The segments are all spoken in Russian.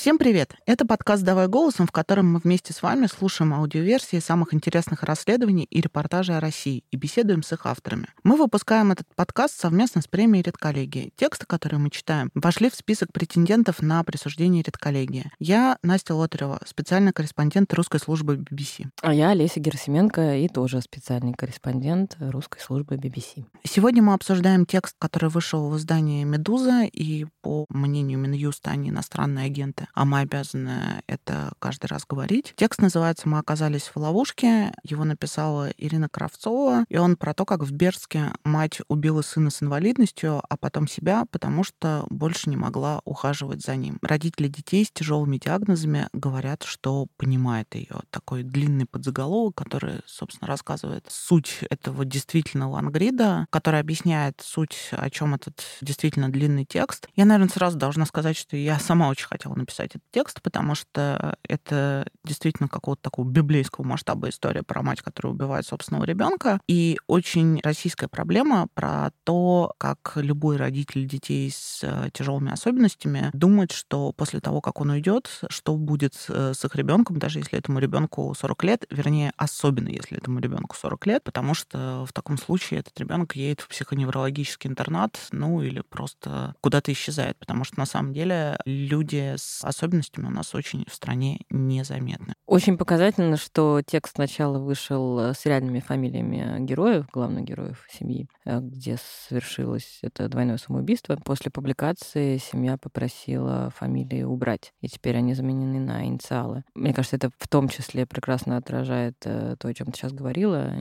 Всем привет! Это подкаст «Давай голосом», в котором мы вместе с вами слушаем аудиоверсии самых интересных расследований и репортажей о России и беседуем с их авторами. Мы выпускаем этот подкаст совместно с премией «Редколлегия». Тексты, которые мы читаем, вошли в список претендентов на присуждение «Редколлегии». Я Настя Лотарева, специальный корреспондент русской службы BBC. А я Олеся Герасименко и тоже специальный корреспондент русской службы BBC. Сегодня мы обсуждаем текст, который вышел в издании «Медуза», и, по мнению Минюста, они иностранные агенты а мы обязаны это каждый раз говорить. Текст называется «Мы оказались в ловушке». Его написала Ирина Кравцова, и он про то, как в Берске мать убила сына с инвалидностью, а потом себя, потому что больше не могла ухаживать за ним. Родители детей с тяжелыми диагнозами говорят, что понимает ее. Такой длинный подзаголовок, который, собственно, рассказывает суть этого действительно лангрида, который объясняет суть, о чем этот действительно длинный текст. Я, наверное, сразу должна сказать, что я сама очень хотела написать написать этот текст, потому что это действительно какого-то такого библейского масштаба история про мать, которая убивает собственного ребенка. И очень российская проблема про то, как любой родитель детей с э, тяжелыми особенностями думает, что после того, как он уйдет, что будет э, с их ребенком, даже если этому ребенку 40 лет, вернее, особенно если этому ребенку 40 лет, потому что в таком случае этот ребенок едет в психоневрологический интернат, ну или просто куда-то исчезает, потому что на самом деле люди с особенностями у нас очень в стране незаметны. Очень показательно, что текст сначала вышел э, с реальными фамилиями героев, главных героев семьи, э, где совершилось это двойное самоубийство. После публикации семья попросила фамилии убрать, и теперь они заменены на инициалы. Мне кажется, это в том числе прекрасно отражает э, то, о чем ты сейчас говорила,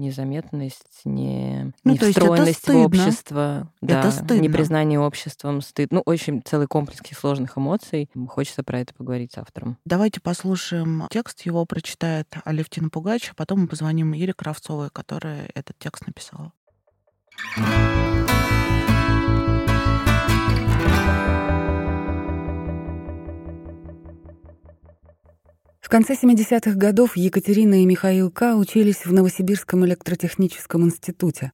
незаметность, не, ну, не встроенность в общество, это да, стыдно. непризнание обществом, стыд. Ну, очень целый комплекс сложных эмоций. Хочется про это поговорить с автором. Давайте послушаем текст. Его прочитает Алевтина Пугач, а потом мы позвоним Ире Кравцовой, которая этот текст написала. Конце 70-х годов Екатерина и Михаил К. учились в Новосибирском электротехническом институте.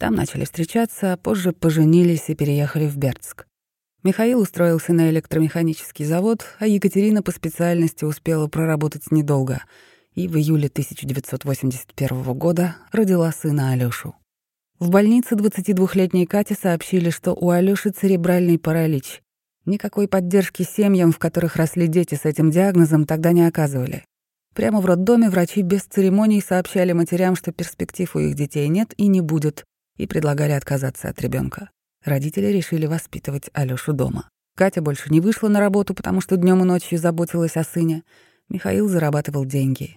Там начали встречаться, а позже поженились и переехали в Бердск. Михаил устроился на электромеханический завод, а Екатерина по специальности успела проработать недолго и в июле 1981 года родила сына Алёшу. В больнице 22-летней Кате сообщили, что у Алёши церебральный паралич. Никакой поддержки семьям, в которых росли дети с этим диагнозом, тогда не оказывали. Прямо в роддоме врачи без церемоний сообщали матерям, что перспектив у их детей нет и не будет, и предлагали отказаться от ребенка. Родители решили воспитывать Алёшу дома. Катя больше не вышла на работу, потому что днем и ночью заботилась о сыне. Михаил зарабатывал деньги.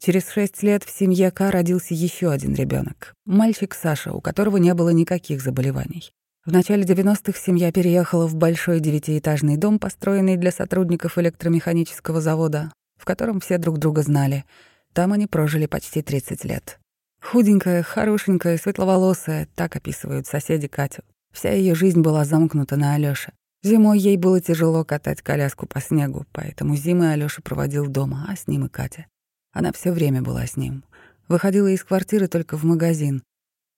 Через шесть лет в семье К родился еще один ребенок, мальчик Саша, у которого не было никаких заболеваний. В начале 90-х семья переехала в большой девятиэтажный дом, построенный для сотрудников электромеханического завода, в котором все друг друга знали. Там они прожили почти 30 лет. Худенькая, хорошенькая, светловолосая, так описывают соседи Катю. Вся ее жизнь была замкнута на Алёше. Зимой ей было тяжело катать коляску по снегу, поэтому зимы Алёша проводил дома, а с ним и Катя. Она все время была с ним. Выходила из квартиры только в магазин.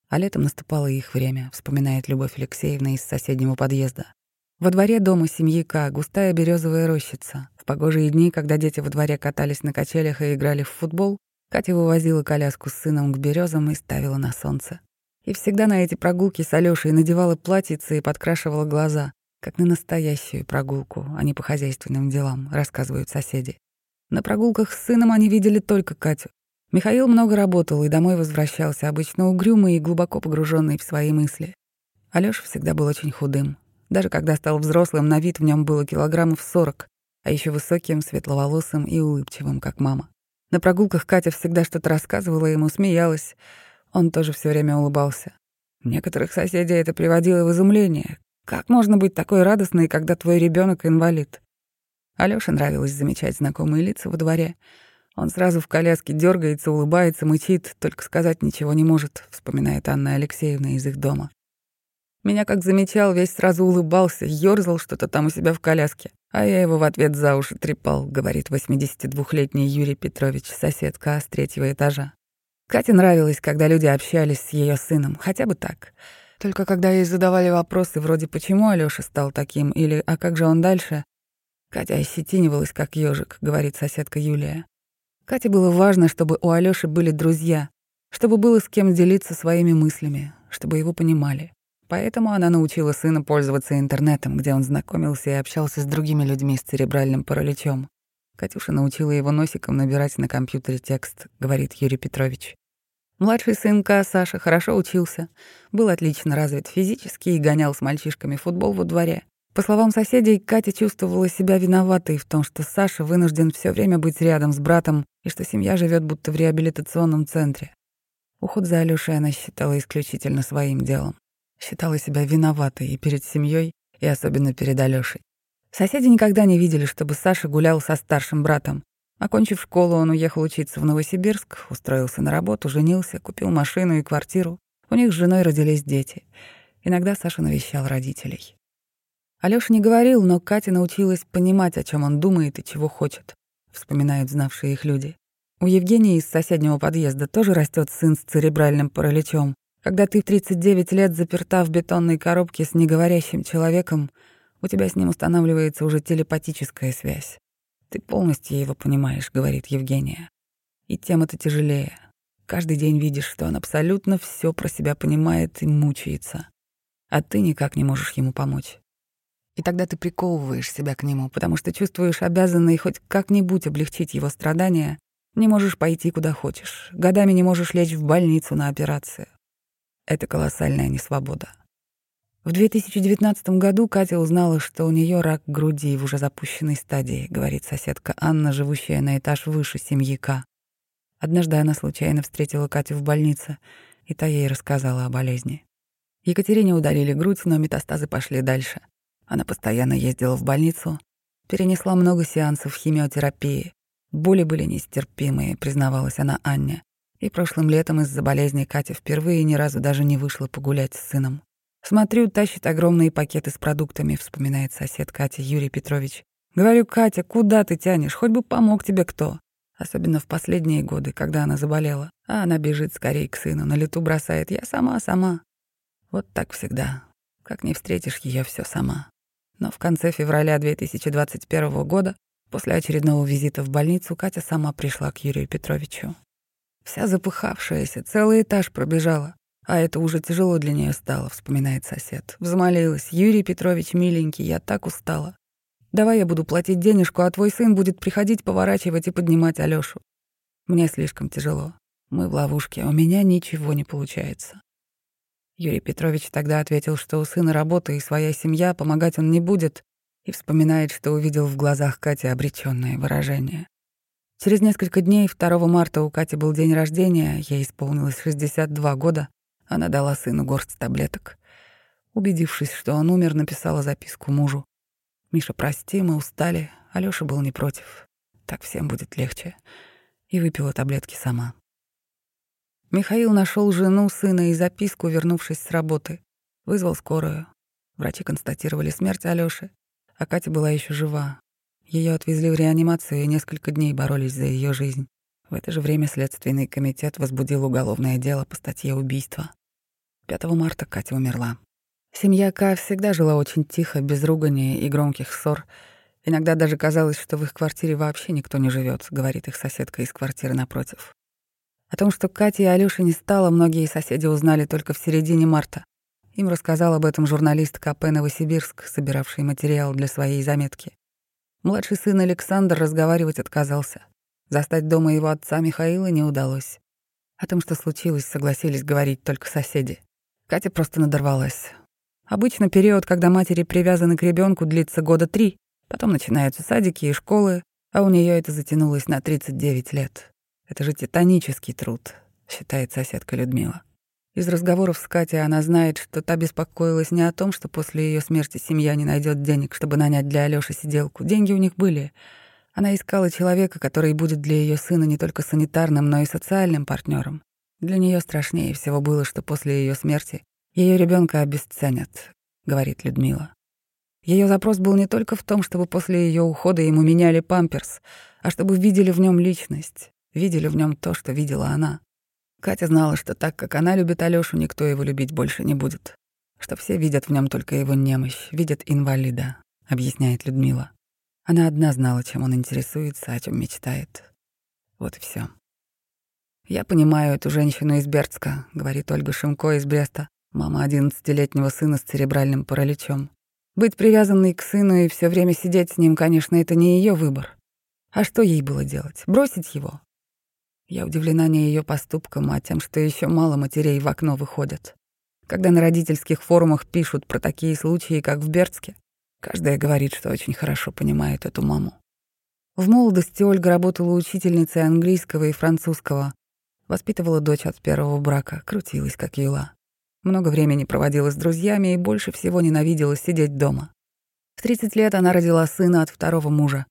А летом наступало их время, вспоминает Любовь Алексеевна из соседнего подъезда. Во дворе дома семьи К густая березовая рощица. В погожие дни, когда дети во дворе катались на качелях и играли в футбол, Катя вывозила коляску с сыном к березам и ставила на солнце. И всегда на эти прогулки с Алёшей надевала платьице и подкрашивала глаза, как на настоящую прогулку, а не по хозяйственным делам, рассказывают соседи. На прогулках с сыном они видели только Катю. Михаил много работал и домой возвращался, обычно угрюмый и глубоко погруженный в свои мысли. Алёша всегда был очень худым. Даже когда стал взрослым, на вид в нем было килограммов сорок, а еще высоким, светловолосым и улыбчивым, как мама. На прогулках Катя всегда что-то рассказывала ему, смеялась, он тоже все время улыбался. Некоторых соседей это приводило в изумление. Как можно быть такой радостной, когда твой ребенок инвалид? Алёше нравилось замечать знакомые лица во дворе. Он сразу в коляске дергается, улыбается, мычит, только сказать ничего не может, вспоминает Анна Алексеевна из их дома. Меня как замечал, весь сразу улыбался, ёрзал что-то там у себя в коляске. А я его в ответ за уши трепал, говорит 82-летний Юрий Петрович, соседка с третьего этажа. Кате нравилось, когда люди общались с ее сыном, хотя бы так. Только когда ей задавали вопросы вроде «почему Алёша стал таким?» или «а как же он дальше?», Катя ощетинивалась, как ежик, говорит соседка Юлия. Кате было важно, чтобы у Алёши были друзья, чтобы было с кем делиться своими мыслями, чтобы его понимали. Поэтому она научила сына пользоваться интернетом, где он знакомился и общался с другими людьми с церебральным параличом. Катюша научила его носиком набирать на компьютере текст, говорит Юрий Петрович. Младший сынка Саша хорошо учился, был отлично развит физически и гонял с мальчишками футбол во дворе. По словам соседей, Катя чувствовала себя виноватой в том, что Саша вынужден все время быть рядом с братом и что семья живет будто в реабилитационном центре. Уход за Алёшей она считала исключительно своим делом. Считала себя виноватой и перед семьей, и особенно перед Алёшей. Соседи никогда не видели, чтобы Саша гулял со старшим братом. Окончив школу, он уехал учиться в Новосибирск, устроился на работу, женился, купил машину и квартиру. У них с женой родились дети. Иногда Саша навещал родителей. Алёша не говорил, но Катя научилась понимать, о чем он думает и чего хочет, вспоминают знавшие их люди. У Евгении из соседнего подъезда тоже растет сын с церебральным параличом. Когда ты в 39 лет заперта в бетонной коробке с неговорящим человеком, у тебя с ним устанавливается уже телепатическая связь. Ты полностью его понимаешь, говорит Евгения. И тем это тяжелее. Каждый день видишь, что он абсолютно все про себя понимает и мучается. А ты никак не можешь ему помочь. И тогда ты приковываешь себя к нему, потому что чувствуешь обязанной хоть как-нибудь облегчить его страдания, не можешь пойти куда хочешь, годами не можешь лечь в больницу на операцию. Это колоссальная несвобода. В 2019 году Катя узнала, что у нее рак груди в уже запущенной стадии, говорит соседка Анна, живущая на этаж выше семьи К. Однажды она случайно встретила Катю в больнице, и та ей рассказала о болезни. Екатерине удалили грудь, но метастазы пошли дальше. Она постоянно ездила в больницу, перенесла много сеансов химиотерапии. Боли были нестерпимые, признавалась она Анне. И прошлым летом из-за болезни Катя впервые ни разу даже не вышла погулять с сыном. «Смотрю, тащит огромные пакеты с продуктами», — вспоминает сосед Катя Юрий Петрович. «Говорю, Катя, куда ты тянешь? Хоть бы помог тебе кто». Особенно в последние годы, когда она заболела. А она бежит скорее к сыну, на лету бросает «я сама, сама». Вот так всегда. Как не встретишь ее все сама. Но в конце февраля 2021 года, после очередного визита в больницу, Катя сама пришла к Юрию Петровичу. Вся запыхавшаяся, целый этаж пробежала. А это уже тяжело для нее стало, вспоминает сосед. Взмолилась. «Юрий Петрович, миленький, я так устала. Давай я буду платить денежку, а твой сын будет приходить, поворачивать и поднимать Алёшу. Мне слишком тяжело. Мы в ловушке, у меня ничего не получается». Юрий Петрович тогда ответил, что у сына работа и своя семья, помогать он не будет, и вспоминает, что увидел в глазах Кати обречённое выражение. Через несколько дней, 2 марта, у Кати был день рождения, ей исполнилось 62 года, она дала сыну горсть таблеток. Убедившись, что он умер, написала записку мужу. «Миша, прости, мы устали». Алёша был не против. Так всем будет легче. И выпила таблетки сама. Михаил нашел жену, сына и записку, вернувшись с работы. Вызвал скорую. Врачи констатировали смерть Алёши, а Катя была еще жива. Ее отвезли в реанимацию и несколько дней боролись за ее жизнь. В это же время Следственный комитет возбудил уголовное дело по статье убийства. 5 марта Катя умерла. Семья К всегда жила очень тихо, без ругания и громких ссор. Иногда даже казалось, что в их квартире вообще никто не живет, говорит их соседка из квартиры напротив. О том, что Кати и Алёши не стало, многие соседи узнали только в середине марта. Им рассказал об этом журналист КП «Новосибирск», собиравший материал для своей заметки. Младший сын Александр разговаривать отказался. Застать дома его отца Михаила не удалось. О том, что случилось, согласились говорить только соседи. Катя просто надорвалась. Обычно период, когда матери привязаны к ребенку, длится года три. Потом начинаются садики и школы, а у нее это затянулось на 39 лет. Это же титанический труд, считает соседка Людмила. Из разговоров с Катей она знает, что та беспокоилась не о том, что после ее смерти семья не найдет денег, чтобы нанять для Алёши сиделку. Деньги у них были. Она искала человека, который будет для ее сына не только санитарным, но и социальным партнером. Для нее страшнее всего было, что после ее смерти ее ребенка обесценят, говорит Людмила. Ее запрос был не только в том, чтобы после ее ухода ему меняли памперс, а чтобы видели в нем личность, видели в нем то, что видела она. Катя знала, что так как она любит Алёшу, никто его любить больше не будет. Что все видят в нем только его немощь, видят инвалида, объясняет Людмила. Она одна знала, чем он интересуется, о чем мечтает. Вот и все. «Я понимаю эту женщину из Бердска», — говорит Ольга Шимко из Бреста, мама одиннадцатилетнего сына с церебральным параличом. «Быть привязанной к сыну и все время сидеть с ним, конечно, это не ее выбор. А что ей было делать? Бросить его? Я удивлена не ее поступком, а тем, что еще мало матерей в окно выходят. Когда на родительских форумах пишут про такие случаи, как в Бердске, каждая говорит, что очень хорошо понимает эту маму. В молодости Ольга работала учительницей английского и французского, Воспитывала дочь от первого брака, крутилась как юла. Много времени проводила с друзьями и больше всего ненавидела сидеть дома. В 30 лет она родила сына от второго мужа.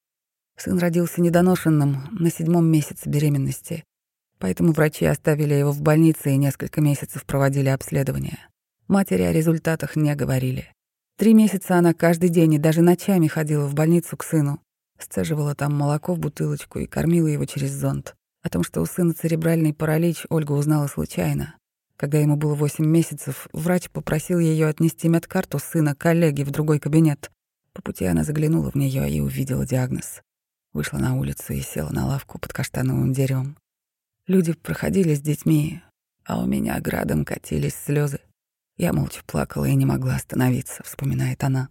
Сын родился недоношенным, на седьмом месяце беременности. Поэтому врачи оставили его в больнице и несколько месяцев проводили обследование. Матери о результатах не говорили. Три месяца она каждый день и даже ночами ходила в больницу к сыну. Сцеживала там молоко в бутылочку и кормила его через зонт. О том, что у сына церебральный паралич, Ольга узнала случайно. Когда ему было 8 месяцев, врач попросил ее отнести медкарту сына коллеги в другой кабинет. По пути она заглянула в нее и увидела диагноз. Вышла на улицу и села на лавку под каштановым деревом. Люди проходили с детьми, а у меня градом катились слезы. Я молча плакала и не могла остановиться, вспоминает она.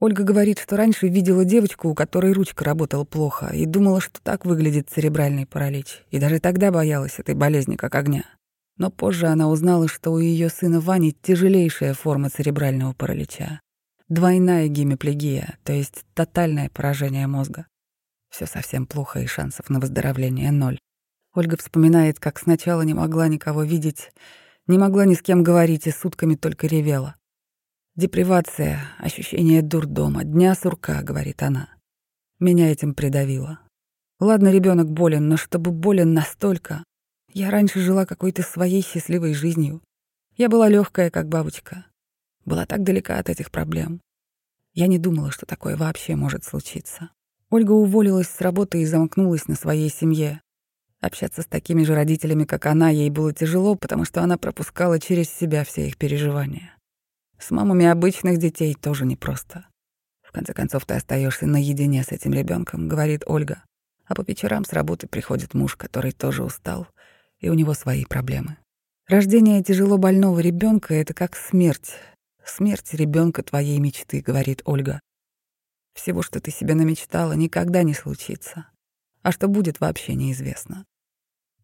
Ольга говорит, что раньше видела девочку, у которой ручка работала плохо, и думала, что так выглядит церебральный паралич, и даже тогда боялась этой болезни как огня. Но позже она узнала, что у ее сына Вани тяжелейшая форма церебрального паралича. Двойная гемиплегия, то есть тотальное поражение мозга. Все совсем плохо, и шансов на выздоровление ноль. Ольга вспоминает, как сначала не могла никого видеть, не могла ни с кем говорить и сутками только ревела. Депривация, ощущение дурдома, дня сурка, говорит она. Меня этим придавило. Ладно, ребенок болен, но чтобы болен настолько. Я раньше жила какой-то своей счастливой жизнью. Я была легкая, как бабочка. Была так далека от этих проблем. Я не думала, что такое вообще может случиться. Ольга уволилась с работы и замкнулась на своей семье. Общаться с такими же родителями, как она, ей было тяжело, потому что она пропускала через себя все их переживания. С мамами обычных детей тоже непросто. В конце концов, ты остаешься наедине с этим ребенком, говорит Ольга. А по вечерам с работы приходит муж, который тоже устал, и у него свои проблемы. Рождение тяжело больного ребенка это как смерть. Смерть ребенка твоей мечты, говорит Ольга. Всего, что ты себе намечтала, никогда не случится. А что будет, вообще неизвестно.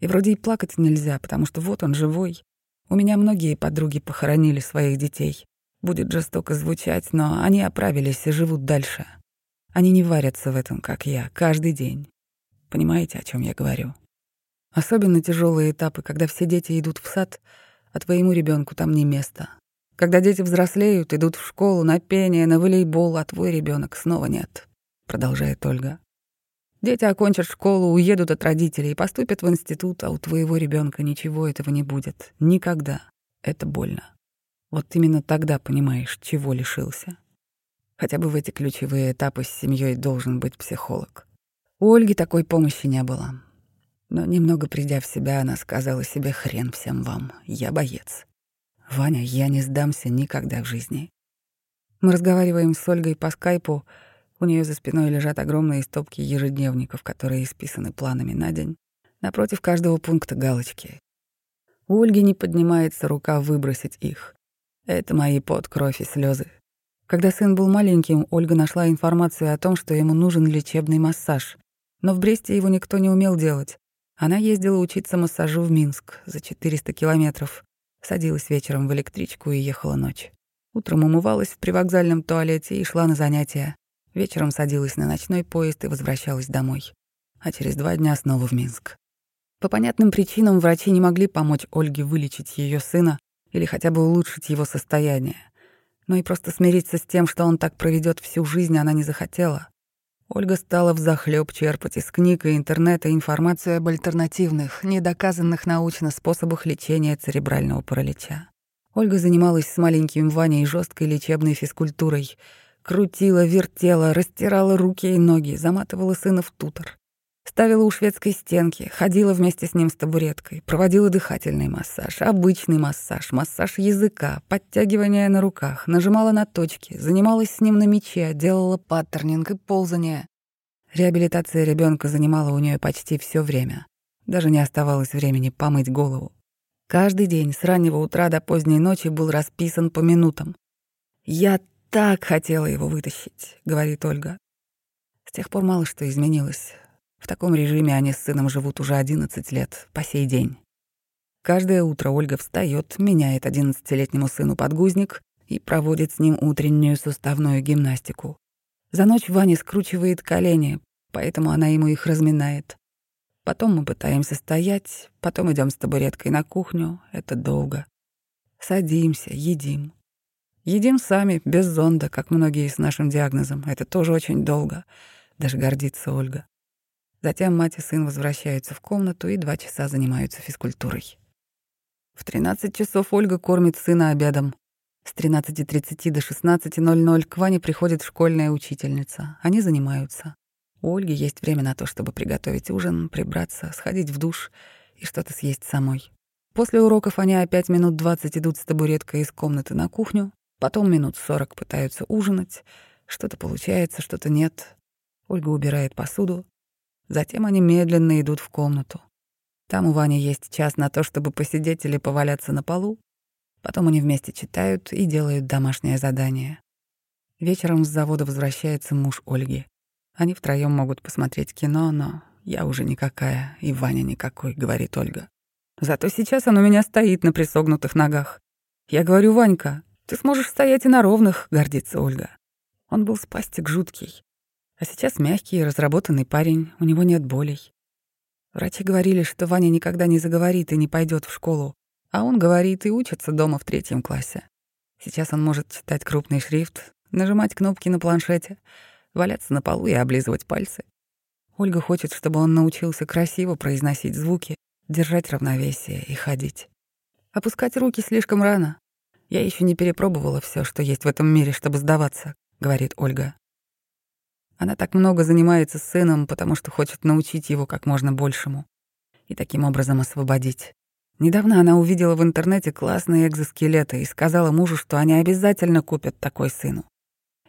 И вроде и плакать нельзя, потому что вот он живой. У меня многие подруги похоронили своих детей. Будет жестоко звучать, но они оправились и живут дальше. Они не варятся в этом, как я, каждый день. Понимаете, о чем я говорю? Особенно тяжелые этапы, когда все дети идут в сад, а твоему ребенку там не место. Когда дети взрослеют, идут в школу, на пение, на волейбол, а твой ребенок снова нет, продолжает Ольга. Дети окончат школу, уедут от родителей, поступят в институт, а у твоего ребенка ничего этого не будет. Никогда. Это больно. Вот именно тогда понимаешь, чего лишился. Хотя бы в эти ключевые этапы с семьей должен быть психолог. У Ольги такой помощи не было. Но немного придя в себя, она сказала себе «Хрен всем вам, я боец». «Ваня, я не сдамся никогда в жизни». Мы разговариваем с Ольгой по скайпу. У нее за спиной лежат огромные стопки ежедневников, которые исписаны планами на день. Напротив каждого пункта галочки. У Ольги не поднимается рука выбросить их. Это мои пот, кровь и слезы. Когда сын был маленьким, Ольга нашла информацию о том, что ему нужен лечебный массаж. Но в Бресте его никто не умел делать. Она ездила учиться массажу в Минск за 400 километров. Садилась вечером в электричку и ехала ночь. Утром умывалась в привокзальном туалете и шла на занятия. Вечером садилась на ночной поезд и возвращалась домой. А через два дня снова в Минск. По понятным причинам врачи не могли помочь Ольге вылечить ее сына, или хотя бы улучшить его состояние. Но и просто смириться с тем, что он так проведет всю жизнь, она не захотела. Ольга стала взахлёб черпать из книг и интернета информацию об альтернативных, недоказанных научно способах лечения церебрального паралича. Ольга занималась с маленьким Ваней жесткой лечебной физкультурой. Крутила, вертела, растирала руки и ноги, заматывала сына в тутор. Ставила у шведской стенки, ходила вместе с ним с табуреткой, проводила дыхательный массаж, обычный массаж, массаж языка, подтягивания на руках, нажимала на точки, занималась с ним на мече, делала паттернинг и ползание. Реабилитация ребенка занимала у нее почти все время. Даже не оставалось времени помыть голову. Каждый день с раннего утра до поздней ночи был расписан по минутам. «Я так хотела его вытащить», — говорит Ольга. С тех пор мало что изменилось. В таком режиме они с сыном живут уже 11 лет, по сей день. Каждое утро Ольга встает, меняет 11-летнему сыну подгузник и проводит с ним утреннюю суставную гимнастику. За ночь Ваня скручивает колени, поэтому она ему их разминает. Потом мы пытаемся стоять, потом идем с табуреткой на кухню. Это долго. Садимся, едим. Едим сами, без зонда, как многие с нашим диагнозом. Это тоже очень долго. Даже гордится Ольга. Затем мать и сын возвращаются в комнату и два часа занимаются физкультурой. В 13 часов Ольга кормит сына обедом. С 13.30 до 16.00 к Ване приходит школьная учительница. Они занимаются. У Ольги есть время на то, чтобы приготовить ужин, прибраться, сходить в душ и что-то съесть самой. После уроков они опять минут 20 идут с табуреткой из комнаты на кухню, потом минут 40 пытаются ужинать. Что-то получается, что-то нет. Ольга убирает посуду. Затем они медленно идут в комнату. Там у Вани есть час на то, чтобы посидеть или поваляться на полу, Потом они вместе читают и делают домашнее задание. Вечером с завода возвращается муж Ольги. Они втроем могут посмотреть кино, но я уже никакая, и Ваня никакой, говорит Ольга. Зато сейчас он у меня стоит на присогнутых ногах. Я говорю, Ванька, ты сможешь стоять и на ровных, гордится Ольга. Он был спастик жуткий. А сейчас мягкий и разработанный парень, у него нет болей. Врачи говорили, что Ваня никогда не заговорит и не пойдет в школу, а он говорит и учится дома в третьем классе. Сейчас он может читать крупный шрифт, нажимать кнопки на планшете, валяться на полу и облизывать пальцы. Ольга хочет, чтобы он научился красиво произносить звуки, держать равновесие и ходить. Опускать руки слишком рано. Я еще не перепробовала все, что есть в этом мире, чтобы сдаваться, говорит Ольга. Она так много занимается сыном, потому что хочет научить его как можно большему и таким образом освободить. Недавно она увидела в интернете классные экзоскелеты и сказала мужу, что они обязательно купят такой сыну.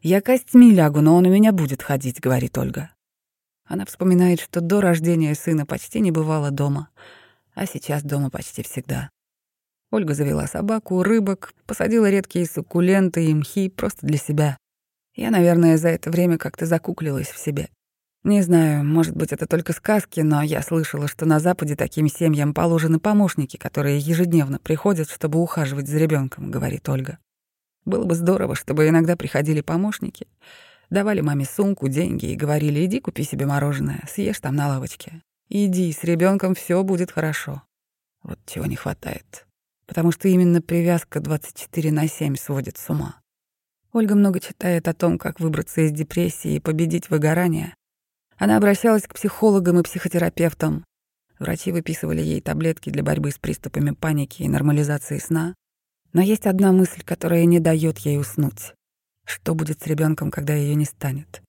«Я костьми лягу, но он у меня будет ходить», — говорит Ольга. Она вспоминает, что до рождения сына почти не бывала дома, а сейчас дома почти всегда. Ольга завела собаку, рыбок, посадила редкие суккуленты и мхи просто для себя. Я, наверное, за это время как-то закуклилась в себе. Не знаю, может быть, это только сказки, но я слышала, что на Западе таким семьям положены помощники, которые ежедневно приходят, чтобы ухаживать за ребенком, говорит Ольга. Было бы здорово, чтобы иногда приходили помощники, давали маме сумку, деньги и говорили: иди купи себе мороженое, съешь там на лавочке. Иди, с ребенком все будет хорошо. Вот чего не хватает. Потому что именно привязка 24 на 7 сводит с ума. Ольга много читает о том, как выбраться из депрессии и победить выгорание, она обращалась к психологам и психотерапевтам. Врачи выписывали ей таблетки для борьбы с приступами паники и нормализации сна. Но есть одна мысль, которая не дает ей уснуть. Что будет с ребенком, когда ее не станет?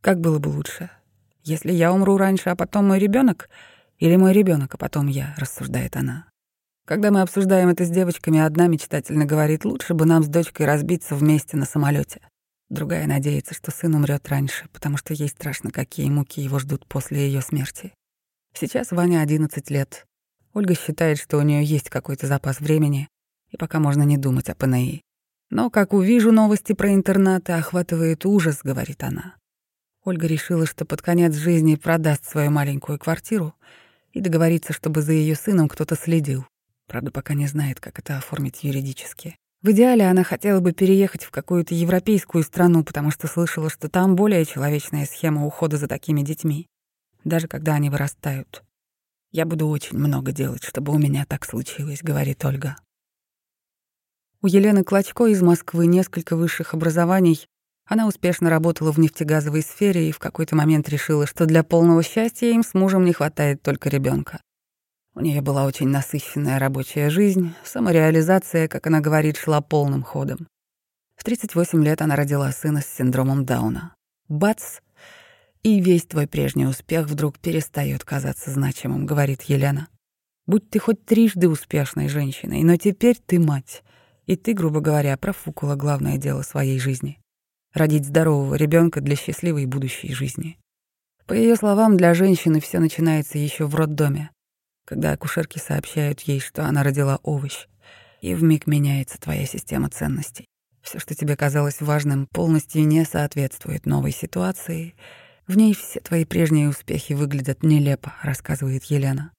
Как было бы лучше? Если я умру раньше, а потом мой ребенок, или мой ребенок, а потом я, рассуждает она. Когда мы обсуждаем это с девочками, одна мечтательно говорит, лучше бы нам с дочкой разбиться вместе на самолете. Другая надеется, что сын умрет раньше, потому что ей страшно, какие муки его ждут после ее смерти. Сейчас Ваня 11 лет. Ольга считает, что у нее есть какой-то запас времени, и пока можно не думать о ПНИ. Но как увижу новости про интернаты, охватывает ужас, говорит она. Ольга решила, что под конец жизни продаст свою маленькую квартиру и договорится, чтобы за ее сыном кто-то следил. Правда, пока не знает, как это оформить юридически. В идеале она хотела бы переехать в какую-то европейскую страну, потому что слышала, что там более человечная схема ухода за такими детьми, даже когда они вырастают. «Я буду очень много делать, чтобы у меня так случилось», — говорит Ольга. У Елены Клочко из Москвы несколько высших образований. Она успешно работала в нефтегазовой сфере и в какой-то момент решила, что для полного счастья им с мужем не хватает только ребенка. У нее была очень насыщенная рабочая жизнь, самореализация, как она говорит, шла полным ходом. В 38 лет она родила сына с синдромом Дауна. Бац! И весь твой прежний успех вдруг перестает казаться значимым, говорит Елена. Будь ты хоть трижды успешной женщиной, но теперь ты мать. И ты, грубо говоря, профукала главное дело своей жизни — родить здорового ребенка для счастливой будущей жизни. По ее словам, для женщины все начинается еще в роддоме, когда акушерки сообщают ей, что она родила овощ, и вмиг меняется твоя система ценностей. Все, что тебе казалось важным, полностью не соответствует новой ситуации. В ней все твои прежние успехи выглядят нелепо, рассказывает Елена.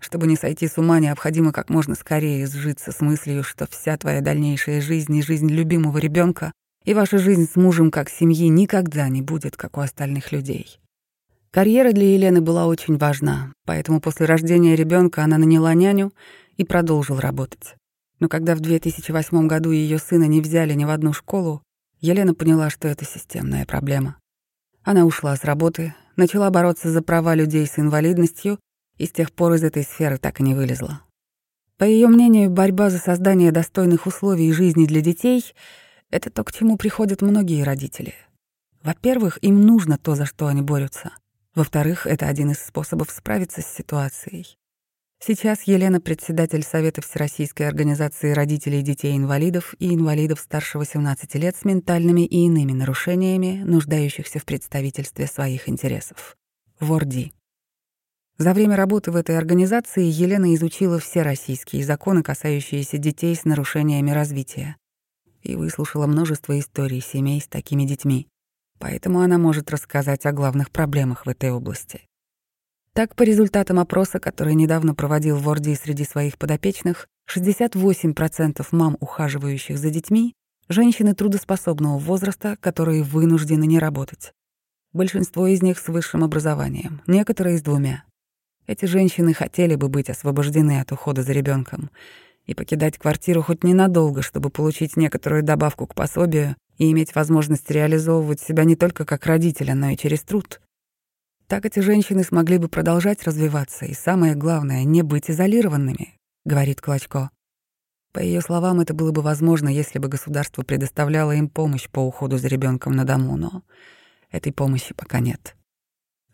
Чтобы не сойти с ума, необходимо как можно скорее сжиться с мыслью, что вся твоя дальнейшая жизнь и жизнь любимого ребенка и ваша жизнь с мужем как семьи никогда не будет, как у остальных людей. Карьера для Елены была очень важна, поэтому после рождения ребенка она наняла няню и продолжила работать. Но когда в 2008 году ее сына не взяли ни в одну школу, Елена поняла, что это системная проблема. Она ушла с работы, начала бороться за права людей с инвалидностью и с тех пор из этой сферы так и не вылезла. По ее мнению, борьба за создание достойных условий жизни для детей — это то, к чему приходят многие родители. Во-первых, им нужно то, за что они борются. Во-вторых, это один из способов справиться с ситуацией. Сейчас Елена председатель Совета Всероссийской организации родителей детей-инвалидов и инвалидов старше 18 лет с ментальными и иными нарушениями, нуждающихся в представительстве своих интересов. ВОРДИ. За время работы в этой организации Елена изучила все российские законы, касающиеся детей с нарушениями развития, и выслушала множество историй семей с такими детьми. Поэтому она может рассказать о главных проблемах в этой области. Так, по результатам опроса, который недавно проводил в Ордии среди своих подопечных, 68% мам, ухаживающих за детьми, женщины трудоспособного возраста, которые вынуждены не работать. Большинство из них с высшим образованием, некоторые с двумя. Эти женщины хотели бы быть освобождены от ухода за ребенком и покидать квартиру хоть ненадолго, чтобы получить некоторую добавку к пособию и иметь возможность реализовывать себя не только как родителя, но и через труд. Так эти женщины смогли бы продолжать развиваться и, самое главное, не быть изолированными, говорит Клочко. По ее словам, это было бы возможно, если бы государство предоставляло им помощь по уходу за ребенком на дому, но этой помощи пока нет.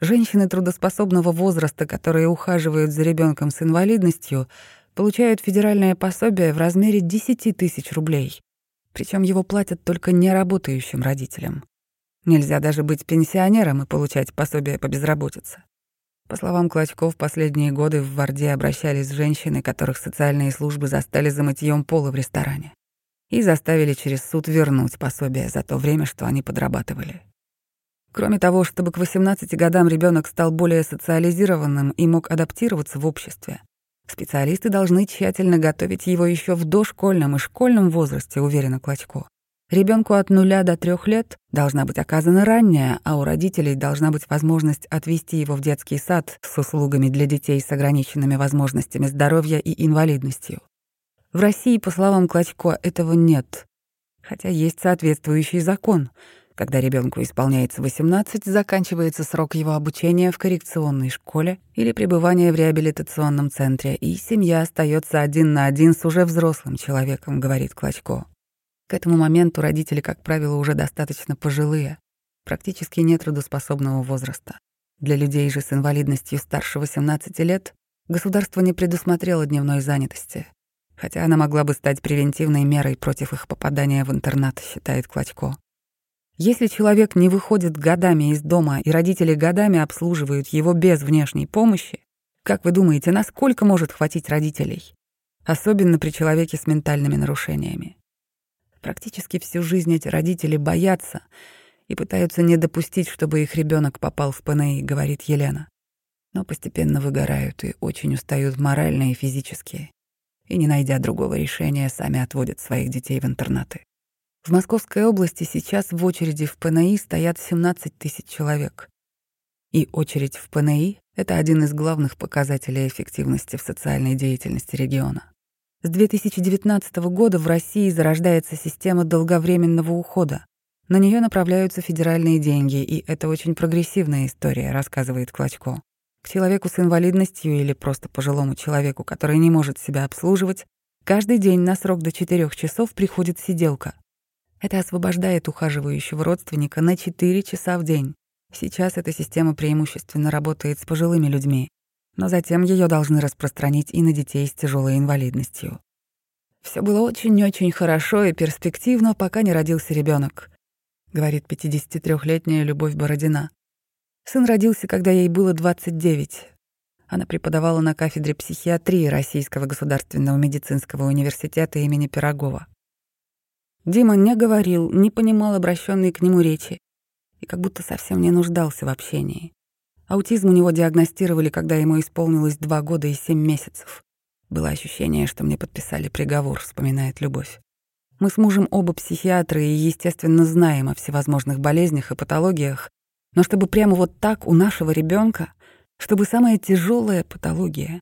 Женщины трудоспособного возраста, которые ухаживают за ребенком с инвалидностью, получают федеральное пособие в размере 10 тысяч рублей. Причем его платят только неработающим родителям. Нельзя даже быть пенсионером и получать пособие по безработице. По словам Клочков, последние годы в Варде обращались женщины, которых социальные службы застали за мытьем пола в ресторане и заставили через суд вернуть пособие за то время, что они подрабатывали. Кроме того, чтобы к 18 годам ребенок стал более социализированным и мог адаптироваться в обществе, специалисты должны тщательно готовить его еще в дошкольном и школьном возрасте, уверена Клочко. Ребенку от нуля до трех лет должна быть оказана ранняя, а у родителей должна быть возможность отвести его в детский сад с услугами для детей с ограниченными возможностями здоровья и инвалидностью. В России, по словам Клочко, этого нет, хотя есть соответствующий закон — когда ребенку исполняется 18, заканчивается срок его обучения в коррекционной школе или пребывания в реабилитационном центре, и семья остается один на один с уже взрослым человеком, говорит Клочко. К этому моменту родители, как правило, уже достаточно пожилые, практически нетрудоспособного возраста. Для людей же с инвалидностью старше 18 лет государство не предусмотрело дневной занятости, хотя она могла бы стать превентивной мерой против их попадания в интернат, считает Клочко. Если человек не выходит годами из дома, и родители годами обслуживают его без внешней помощи, как вы думаете, насколько может хватить родителей? Особенно при человеке с ментальными нарушениями. Практически всю жизнь эти родители боятся и пытаются не допустить, чтобы их ребенок попал в ПНИ, говорит Елена. Но постепенно выгорают и очень устают морально и физически. И, не найдя другого решения, сами отводят своих детей в интернаты. В Московской области сейчас в очереди в ПНИ стоят 17 тысяч человек. И очередь в ПНИ — это один из главных показателей эффективности в социальной деятельности региона. С 2019 года в России зарождается система долговременного ухода. На нее направляются федеральные деньги, и это очень прогрессивная история, рассказывает Клочко. К человеку с инвалидностью или просто пожилому человеку, который не может себя обслуживать, каждый день на срок до 4 часов приходит сиделка. Это освобождает ухаживающего родственника на 4 часа в день. Сейчас эта система преимущественно работает с пожилыми людьми, но затем ее должны распространить и на детей с тяжелой инвалидностью. Все было очень-очень хорошо и перспективно, пока не родился ребенок, говорит 53-летняя Любовь Бородина. Сын родился, когда ей было 29. Она преподавала на кафедре психиатрии Российского государственного медицинского университета имени Пирогова. Дима не говорил, не понимал обращенные к нему речи и как будто совсем не нуждался в общении. Аутизм у него диагностировали, когда ему исполнилось два года и семь месяцев. Было ощущение, что мне подписали приговор, вспоминает Любовь. Мы с мужем оба психиатры и, естественно, знаем о всевозможных болезнях и патологиях, но чтобы прямо вот так у нашего ребенка, чтобы самая тяжелая патология,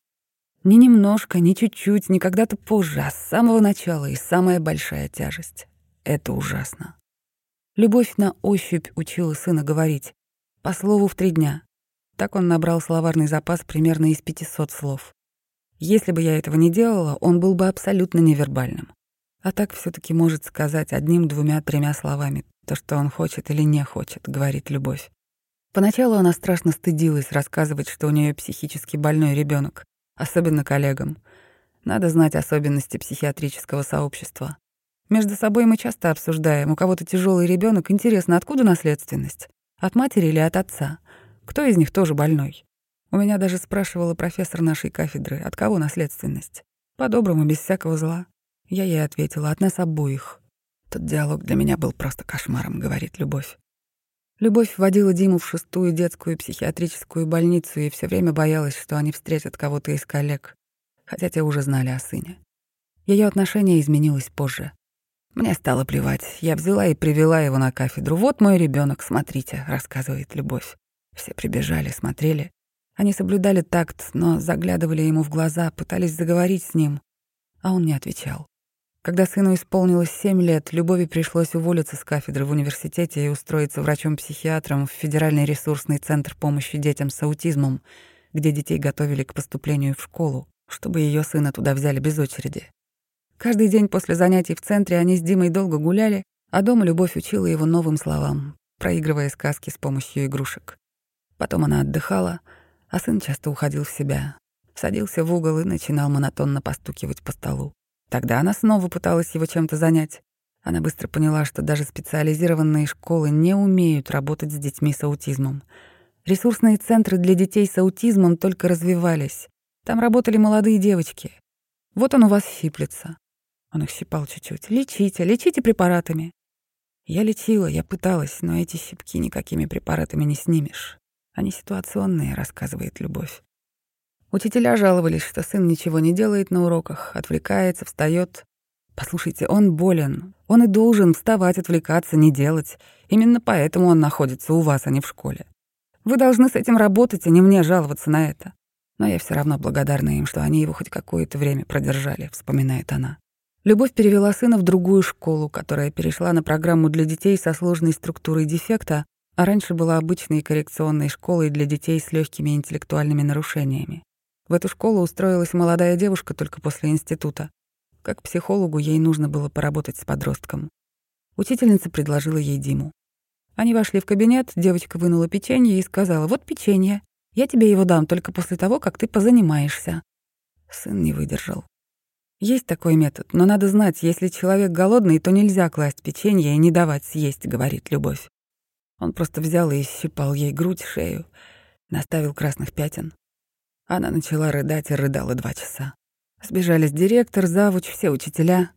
не немножко, не чуть-чуть, не когда-то позже, а с самого начала и самая большая тяжесть. Это ужасно. Любовь на ощупь учила сына говорить. По слову в три дня. Так он набрал словарный запас примерно из 500 слов. Если бы я этого не делала, он был бы абсолютно невербальным. А так все таки может сказать одним, двумя, тремя словами то, что он хочет или не хочет, говорит Любовь. Поначалу она страшно стыдилась рассказывать, что у нее психически больной ребенок, особенно коллегам. Надо знать особенности психиатрического сообщества. Между собой мы часто обсуждаем, у кого-то тяжелый ребенок, интересно, откуда наследственность? От матери или от отца? Кто из них тоже больной? У меня даже спрашивала профессор нашей кафедры, от кого наследственность? По-доброму, без всякого зла. Я ей ответила, от нас обоих. Тот диалог для меня был просто кошмаром, говорит Любовь. Любовь вводила Диму в шестую детскую психиатрическую больницу и все время боялась, что они встретят кого-то из коллег, хотя те уже знали о сыне. Ее отношение изменилось позже. Мне стало плевать. Я взяла и привела его на кафедру. «Вот мой ребенок, смотрите», — рассказывает Любовь. Все прибежали, смотрели. Они соблюдали такт, но заглядывали ему в глаза, пытались заговорить с ним, а он не отвечал. Когда сыну исполнилось семь лет, Любови пришлось уволиться с кафедры в университете и устроиться врачом-психиатром в Федеральный ресурсный центр помощи детям с аутизмом, где детей готовили к поступлению в школу, чтобы ее сына туда взяли без очереди. Каждый день после занятий в центре они с Димой долго гуляли, а дома Любовь учила его новым словам, проигрывая сказки с помощью игрушек. Потом она отдыхала, а сын часто уходил в себя, садился в угол и начинал монотонно постукивать по столу. Тогда она снова пыталась его чем-то занять. Она быстро поняла, что даже специализированные школы не умеют работать с детьми с аутизмом. Ресурсные центры для детей с аутизмом только развивались. Там работали молодые девочки. Вот он у вас щиплется. Он их щипал чуть-чуть. Лечите, лечите препаратами. Я лечила, я пыталась, но эти щипки никакими препаратами не снимешь. Они ситуационные, рассказывает Любовь. Учителя жаловались, что сын ничего не делает на уроках, отвлекается, встает. Послушайте, он болен. Он и должен вставать, отвлекаться, не делать. Именно поэтому он находится у вас, а не в школе. Вы должны с этим работать, а не мне жаловаться на это. Но я все равно благодарна им, что они его хоть какое-то время продержали, вспоминает она. Любовь перевела сына в другую школу, которая перешла на программу для детей со сложной структурой дефекта, а раньше была обычной коррекционной школой для детей с легкими интеллектуальными нарушениями. В эту школу устроилась молодая девушка только после института. Как психологу ей нужно было поработать с подростком. Учительница предложила ей Диму. Они вошли в кабинет, девочка вынула печенье и сказала, «Вот печенье, я тебе его дам только после того, как ты позанимаешься». Сын не выдержал. Есть такой метод, но надо знать, если человек голодный, то нельзя класть печенье и не давать съесть, говорит Любовь. Он просто взял и щипал ей грудь, шею, наставил красных пятен. Она начала рыдать и рыдала два часа. Сбежались директор, завуч, все учителя.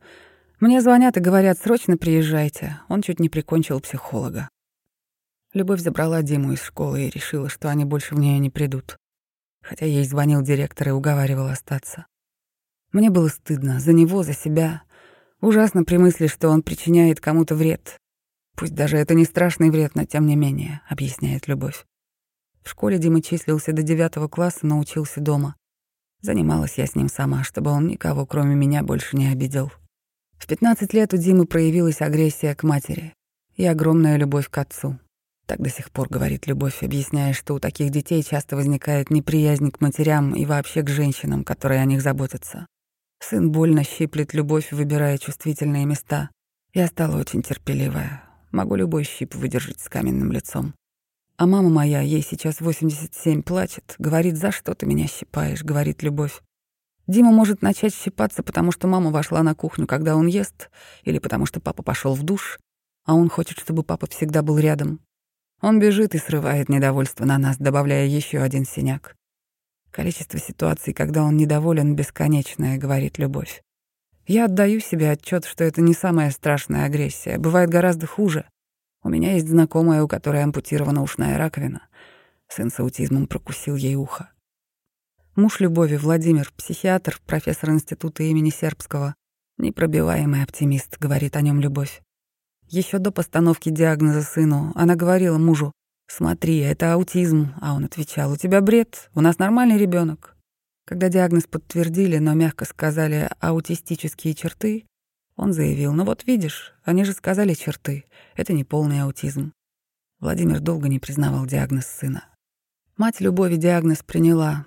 Мне звонят и говорят, срочно приезжайте. Он чуть не прикончил психолога. Любовь забрала Диму из школы и решила, что они больше в нее не придут. Хотя ей звонил директор и уговаривал остаться. Мне было стыдно за него, за себя. Ужасно при мысли, что он причиняет кому-то вред. Пусть даже это не страшный вред, но тем не менее, объясняет Любовь. В школе Дима числился до девятого класса, но учился дома. Занималась я с ним сама, чтобы он никого, кроме меня, больше не обидел. В 15 лет у Димы проявилась агрессия к матери и огромная любовь к отцу. Так до сих пор говорит Любовь, объясняя, что у таких детей часто возникает неприязнь к матерям и вообще к женщинам, которые о них заботятся. Сын больно щиплет любовь, выбирая чувствительные места. Я стала очень терпеливая. Могу любой щип выдержать с каменным лицом. А мама моя, ей сейчас 87, плачет. Говорит, за что ты меня щипаешь, говорит Любовь. Дима может начать щипаться, потому что мама вошла на кухню, когда он ест, или потому что папа пошел в душ, а он хочет, чтобы папа всегда был рядом. Он бежит и срывает недовольство на нас, добавляя еще один синяк. Количество ситуаций, когда он недоволен, бесконечное, говорит любовь. Я отдаю себе отчет, что это не самая страшная агрессия. Бывает гораздо хуже. У меня есть знакомая, у которой ампутирована ушная раковина. Сын с аутизмом прокусил ей ухо. Муж Любови, Владимир, психиатр, профессор института имени Сербского. Непробиваемый оптимист, говорит о нем Любовь. Еще до постановки диагноза сыну она говорила мужу, «Смотри, это аутизм», а он отвечал, «У тебя бред, у нас нормальный ребенок. Когда диагноз подтвердили, но мягко сказали аутистические черты, он заявил, «Ну вот видишь, они же сказали черты, это не полный аутизм». Владимир долго не признавал диагноз сына. Мать Любови диагноз приняла.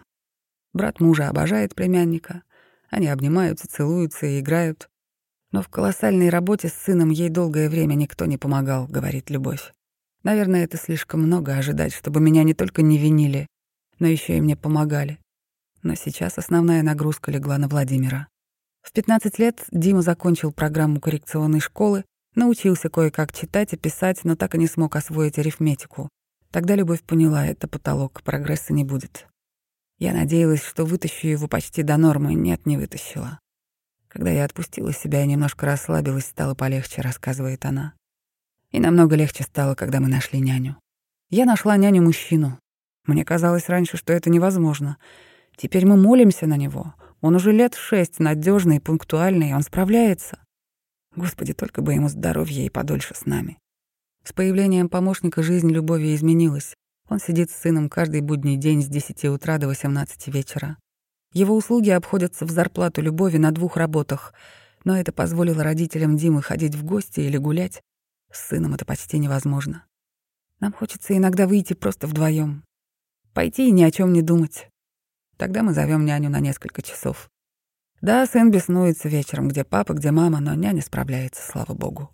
Брат мужа обожает племянника. Они обнимаются, целуются и играют. Но в колоссальной работе с сыном ей долгое время никто не помогал, говорит Любовь. Наверное, это слишком много ожидать, чтобы меня не только не винили, но еще и мне помогали. Но сейчас основная нагрузка легла на Владимира. В 15 лет Дима закончил программу коррекционной школы, научился кое-как читать и писать, но так и не смог освоить арифметику. Тогда Любовь поняла, это потолок, прогресса не будет. Я надеялась, что вытащу его почти до нормы, нет, не вытащила. Когда я отпустила себя и немножко расслабилась, стало полегче, рассказывает она. И намного легче стало, когда мы нашли няню. Я нашла няню-мужчину. Мне казалось раньше, что это невозможно. Теперь мы молимся на него. Он уже лет шесть, надежный, пунктуальный, он справляется. Господи, только бы ему здоровье и подольше с нами. С появлением помощника жизнь Любови изменилась. Он сидит с сыном каждый будний день с 10 утра до 18 вечера. Его услуги обходятся в зарплату любови на двух работах, но это позволило родителям Димы ходить в гости или гулять. С сыном это почти невозможно. Нам хочется иногда выйти просто вдвоем, Пойти и ни о чем не думать. Тогда мы зовем няню на несколько часов. Да, сын беснуется вечером, где папа, где мама, но няня справляется, слава богу.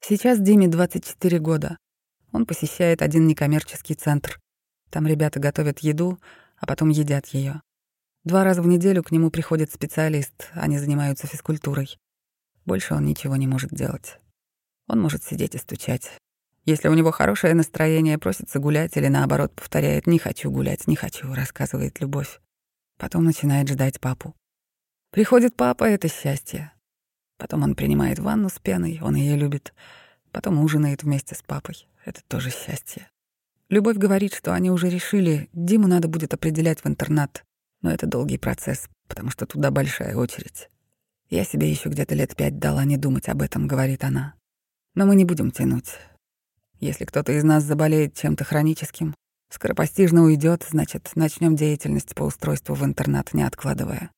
Сейчас Диме 24 года. Он посещает один некоммерческий центр. Там ребята готовят еду, а потом едят ее. Два раза в неделю к нему приходит специалист, они занимаются физкультурой. Больше он ничего не может делать. Он может сидеть и стучать. Если у него хорошее настроение, просится гулять или наоборот повторяет «не хочу гулять, не хочу», рассказывает Любовь. Потом начинает ждать папу. Приходит папа — это счастье. Потом он принимает ванну с пеной, он ее любит. Потом ужинает вместе с папой. Это тоже счастье. Любовь говорит, что они уже решили, Диму надо будет определять в интернат. Но это долгий процесс, потому что туда большая очередь. Я себе еще где-то лет пять дала не думать об этом, говорит она. Но мы не будем тянуть. Если кто-то из нас заболеет чем-то хроническим, скоропостижно уйдет, значит, начнем деятельность по устройству в интернат, не откладывая.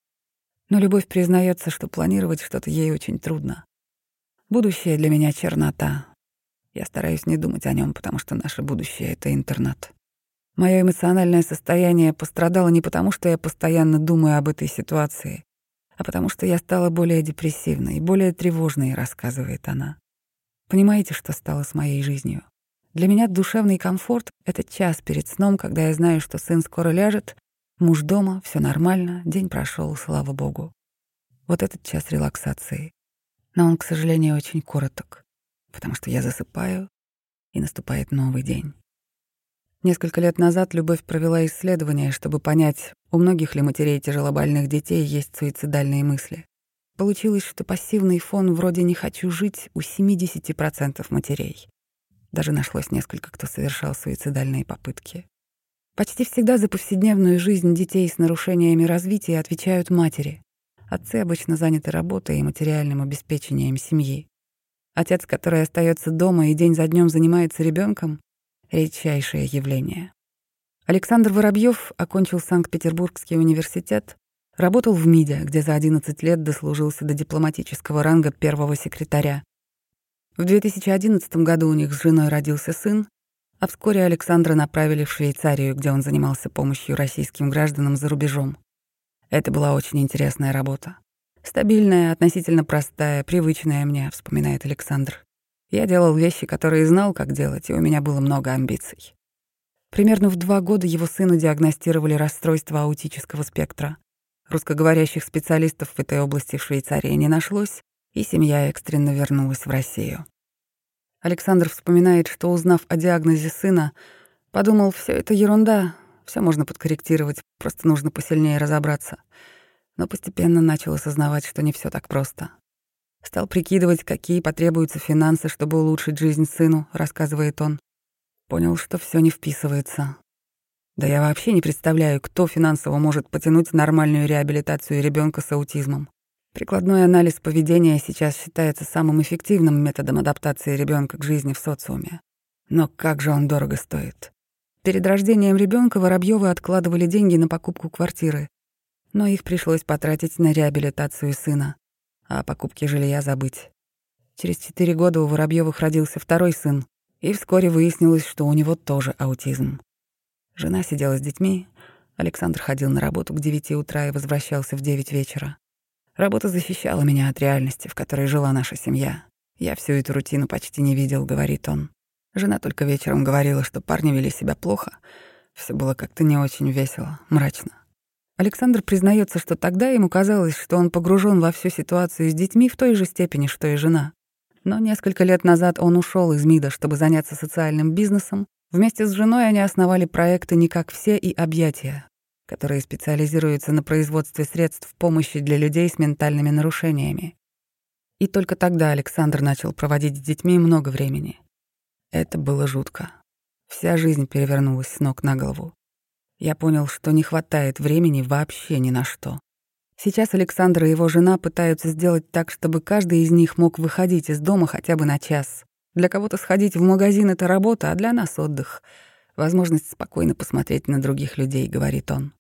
Но любовь признается, что планировать что-то ей очень трудно. Будущее для меня чернота. Я стараюсь не думать о нем, потому что наше будущее — это интернат. Мое эмоциональное состояние пострадало не потому, что я постоянно думаю об этой ситуации, а потому что я стала более депрессивной, более тревожной, рассказывает она. Понимаете, что стало с моей жизнью? Для меня душевный комфорт — это час перед сном, когда я знаю, что сын скоро ляжет, муж дома, все нормально, день прошел, слава богу. Вот этот час релаксации. Но он, к сожалению, очень короток, потому что я засыпаю, и наступает новый день. Несколько лет назад Любовь провела исследование, чтобы понять, у многих ли матерей тяжелобольных детей есть суицидальные мысли. Получилось, что пассивный фон вроде «не хочу жить» у 70% матерей. Даже нашлось несколько, кто совершал суицидальные попытки. Почти всегда за повседневную жизнь детей с нарушениями развития отвечают матери. Отцы обычно заняты работой и материальным обеспечением семьи. Отец, который остается дома и день за днем занимается ребенком, редчайшее явление. Александр Воробьев окончил Санкт-Петербургский университет, работал в МИДе, где за 11 лет дослужился до дипломатического ранга первого секретаря. В 2011 году у них с женой родился сын, а вскоре Александра направили в Швейцарию, где он занимался помощью российским гражданам за рубежом. Это была очень интересная работа. Стабильная, относительно простая, привычная мне, вспоминает Александр. Я делал вещи, которые знал, как делать, и у меня было много амбиций. Примерно в два года его сыну диагностировали расстройство аутического спектра. Русскоговорящих специалистов в этой области в Швейцарии не нашлось, и семья экстренно вернулась в Россию. Александр вспоминает, что, узнав о диагнозе сына, подумал, все это ерунда, все можно подкорректировать, просто нужно посильнее разобраться. Но постепенно начал осознавать, что не все так просто. Стал прикидывать, какие потребуются финансы, чтобы улучшить жизнь сыну, рассказывает он. Понял, что все не вписывается. Да я вообще не представляю, кто финансово может потянуть нормальную реабилитацию ребенка с аутизмом. Прикладной анализ поведения сейчас считается самым эффективным методом адаптации ребенка к жизни в социуме. Но как же он дорого стоит. Перед рождением ребенка Воробьевы откладывали деньги на покупку квартиры, но их пришлось потратить на реабилитацию сына, а о покупке жилья забыть. Через четыре года у Воробьевых родился второй сын, и вскоре выяснилось, что у него тоже аутизм. Жена сидела с детьми, Александр ходил на работу к девяти утра и возвращался в девять вечера. Работа защищала меня от реальности, в которой жила наша семья. Я всю эту рутину почти не видел, говорит он. Жена только вечером говорила, что парни вели себя плохо. Все было как-то не очень весело, мрачно. Александр признается, что тогда ему казалось, что он погружен во всю ситуацию с детьми в той же степени, что и жена. Но несколько лет назад он ушел из МИДа, чтобы заняться социальным бизнесом. Вместе с женой они основали проекты «Не как все» и «Объятия», которые специализируются на производстве средств помощи для людей с ментальными нарушениями. И только тогда Александр начал проводить с детьми много времени. Это было жутко. Вся жизнь перевернулась с ног на голову. Я понял, что не хватает времени вообще ни на что. Сейчас Александр и его жена пытаются сделать так, чтобы каждый из них мог выходить из дома хотя бы на час. Для кого-то сходить в магазин — это работа, а для нас — отдых. Возможность спокойно посмотреть на других людей, говорит он.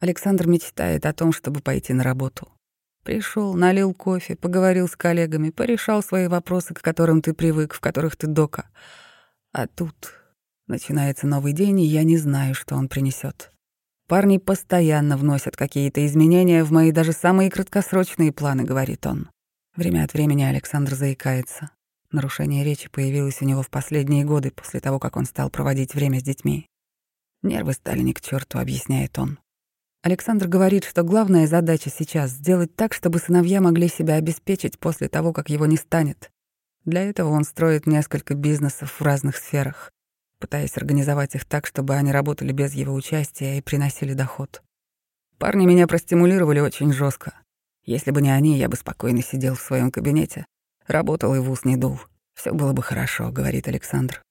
Александр мечтает о том, чтобы пойти на работу. Пришел, налил кофе, поговорил с коллегами, порешал свои вопросы, к которым ты привык, в которых ты дока. А тут начинается новый день, и я не знаю, что он принесет. Парни постоянно вносят какие-то изменения в мои даже самые краткосрочные планы, говорит он. Время от времени Александр заикается. Нарушение речи появилось у него в последние годы после того, как он стал проводить время с детьми. Нервы стали ни к черту, объясняет он. Александр говорит, что главная задача сейчас — сделать так, чтобы сыновья могли себя обеспечить после того, как его не станет. Для этого он строит несколько бизнесов в разных сферах, пытаясь организовать их так, чтобы они работали без его участия и приносили доход. Парни меня простимулировали очень жестко. Если бы не они, я бы спокойно сидел в своем кабинете, работал и в ус не дул. Все было бы хорошо, говорит Александр.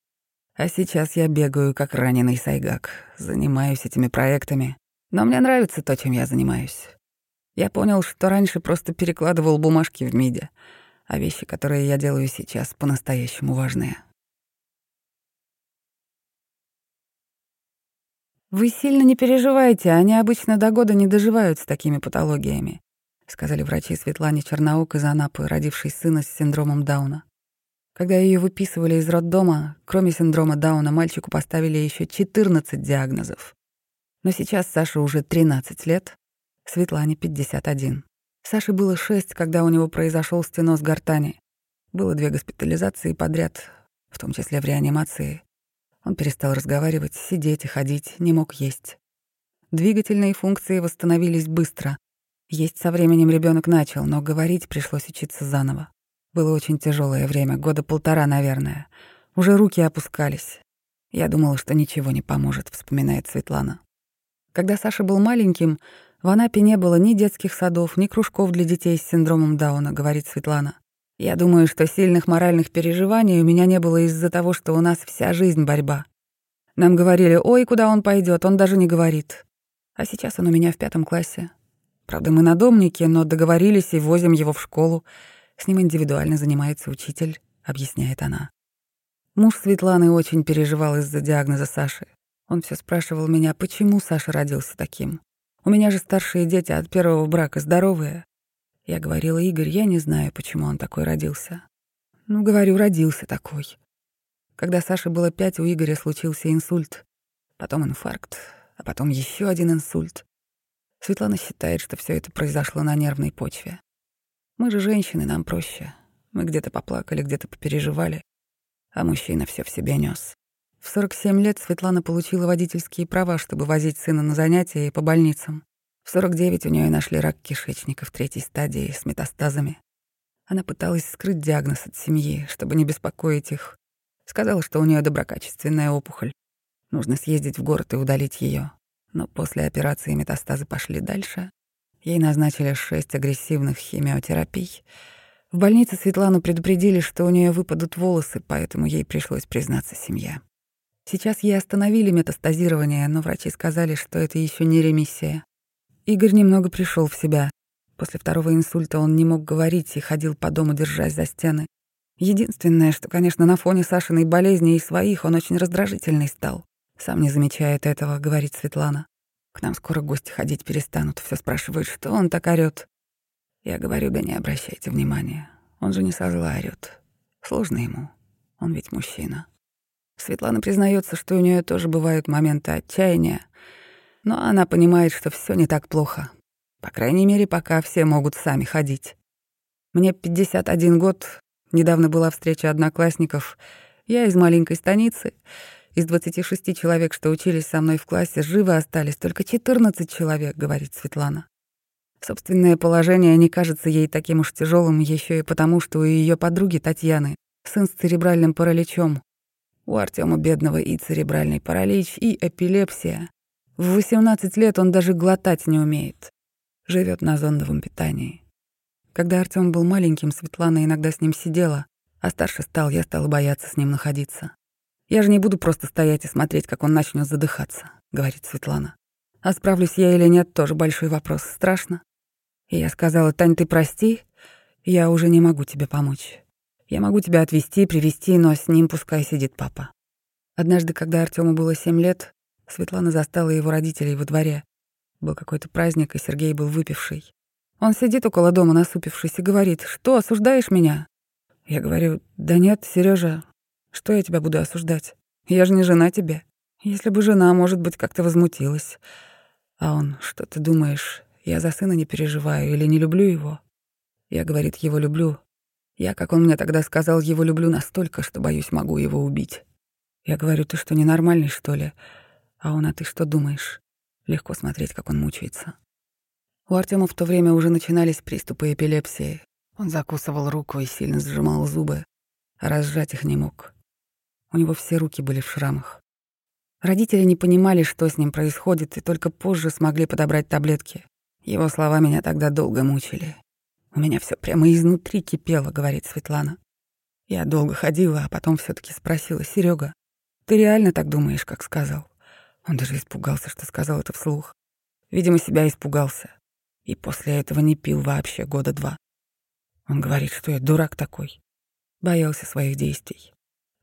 А сейчас я бегаю, как раненый сайгак, занимаюсь этими проектами, но мне нравится то, чем я занимаюсь. Я понял, что раньше просто перекладывал бумажки в МИДе, а вещи, которые я делаю сейчас, по-настоящему важные. «Вы сильно не переживайте, они обычно до года не доживают с такими патологиями», сказали врачи Светлане Черноук из Анапы, родившей сына с синдромом Дауна. Когда ее выписывали из роддома, кроме синдрома Дауна, мальчику поставили еще 14 диагнозов. Но сейчас Саше уже 13 лет, Светлане 51. Саше было 6, когда у него произошел стеноз гортани. Было две госпитализации подряд, в том числе в реанимации. Он перестал разговаривать, сидеть и ходить, не мог есть. Двигательные функции восстановились быстро. Есть со временем ребенок начал, но говорить пришлось учиться заново. Было очень тяжелое время, года полтора, наверное. Уже руки опускались. Я думала, что ничего не поможет, вспоминает Светлана. Когда Саша был маленьким, в Анапе не было ни детских садов, ни кружков для детей с синдромом Дауна, говорит Светлана. Я думаю, что сильных моральных переживаний у меня не было из-за того, что у нас вся жизнь борьба. Нам говорили, ой, куда он пойдет, он даже не говорит. А сейчас он у меня в пятом классе. Правда, мы надомники, но договорились и возим его в школу. С ним индивидуально занимается учитель, объясняет она. Муж Светланы очень переживал из-за диагноза Саши. Он все спрашивал меня, почему Саша родился таким. У меня же старшие дети от первого брака здоровые. Я говорила, Игорь, я не знаю, почему он такой родился. Ну, говорю, родился такой. Когда Саше было пять, у Игоря случился инсульт, потом инфаркт, а потом еще один инсульт. Светлана считает, что все это произошло на нервной почве. Мы же женщины, нам проще. Мы где-то поплакали, где-то попереживали, а мужчина все в себе нес. В 47 лет Светлана получила водительские права, чтобы возить сына на занятия и по больницам. В 49 у нее нашли рак кишечника в третьей стадии с метастазами. Она пыталась скрыть диагноз от семьи, чтобы не беспокоить их. Сказала, что у нее доброкачественная опухоль. Нужно съездить в город и удалить ее. Но после операции метастазы пошли дальше. Ей назначили шесть агрессивных химиотерапий. В больнице Светлану предупредили, что у нее выпадут волосы, поэтому ей пришлось признаться семья. Сейчас ей остановили метастазирование, но врачи сказали, что это еще не ремиссия. Игорь немного пришел в себя. После второго инсульта он не мог говорить и ходил по дому, держась за стены. Единственное, что, конечно, на фоне Сашиной болезни и своих он очень раздражительный стал. Сам не замечает этого, говорит Светлана. К нам скоро гости ходить перестанут, все спрашивают, что он так орёт. Я говорю, да не обращайте внимания. Он же не со зла орёт. Сложно ему. Он ведь мужчина. Светлана признается, что у нее тоже бывают моменты отчаяния, но она понимает, что все не так плохо. По крайней мере, пока все могут сами ходить. Мне 51 год, недавно была встреча одноклассников. Я из маленькой станицы. Из 26 человек, что учились со мной в классе, живы остались только 14 человек, говорит Светлана. Собственное положение не кажется ей таким уж тяжелым еще и потому, что у ее подруги Татьяны сын с церебральным параличом. У Артема бедного и церебральный паралич, и эпилепсия. В 18 лет он даже глотать не умеет живет на зондовом питании. Когда Артём был маленьким, Светлана иногда с ним сидела, а старше стал, я стала бояться с ним находиться. «Я же не буду просто стоять и смотреть, как он начнет задыхаться», — говорит Светлана. «А справлюсь я или нет, тоже большой вопрос. Страшно». И я сказала, «Тань, ты прости, я уже не могу тебе помочь. Я могу тебя отвезти, привести, но с ним пускай сидит папа». Однажды, когда Артёму было семь лет, Светлана застала его родителей во дворе. Был какой-то праздник, и Сергей был выпивший. Он сидит около дома, насупившись, и говорит, «Что, осуждаешь меня?» Я говорю, «Да нет, Сережа, что я тебя буду осуждать? Я же не жена тебе. Если бы жена, может быть, как-то возмутилась. А он, что ты думаешь, я за сына не переживаю или не люблю его? Я, говорит, его люблю. Я, как он мне тогда сказал, его люблю настолько, что, боюсь, могу его убить. Я говорю, ты что, ненормальный, что ли? А он, а ты что думаешь? Легко смотреть, как он мучается. У Артема в то время уже начинались приступы эпилепсии. Он закусывал руку и сильно сжимал зубы, а разжать их не мог. У него все руки были в шрамах. Родители не понимали, что с ним происходит, и только позже смогли подобрать таблетки. Его слова меня тогда долго мучили. У меня все прямо изнутри кипело, говорит Светлана. Я долго ходила, а потом все таки спросила, Серега, ты реально так думаешь, как сказал? Он даже испугался, что сказал это вслух. Видимо, себя испугался. И после этого не пил вообще года два. Он говорит, что я дурак такой. Боялся своих действий.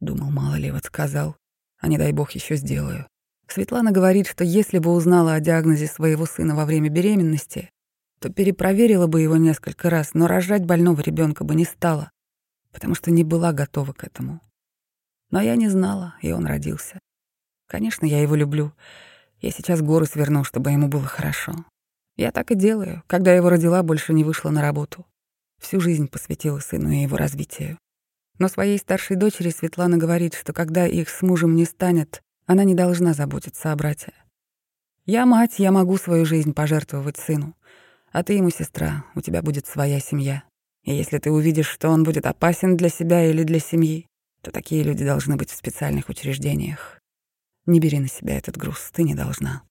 Думал, мало ли вот сказал, а не дай бог еще сделаю. Светлана говорит, что если бы узнала о диагнозе своего сына во время беременности, то перепроверила бы его несколько раз, но рожать больного ребенка бы не стала, потому что не была готова к этому. Но я не знала, и он родился. Конечно, я его люблю. Я сейчас горы сверну, чтобы ему было хорошо. Я так и делаю. Когда его родила, больше не вышла на работу. Всю жизнь посвятила сыну и его развитию. Но своей старшей дочери Светлана говорит, что когда их с мужем не станет, она не должна заботиться о брате. «Я мать, я могу свою жизнь пожертвовать сыну. А ты ему сестра, у тебя будет своя семья. И если ты увидишь, что он будет опасен для себя или для семьи, то такие люди должны быть в специальных учреждениях. Не бери на себя этот груз, ты не должна.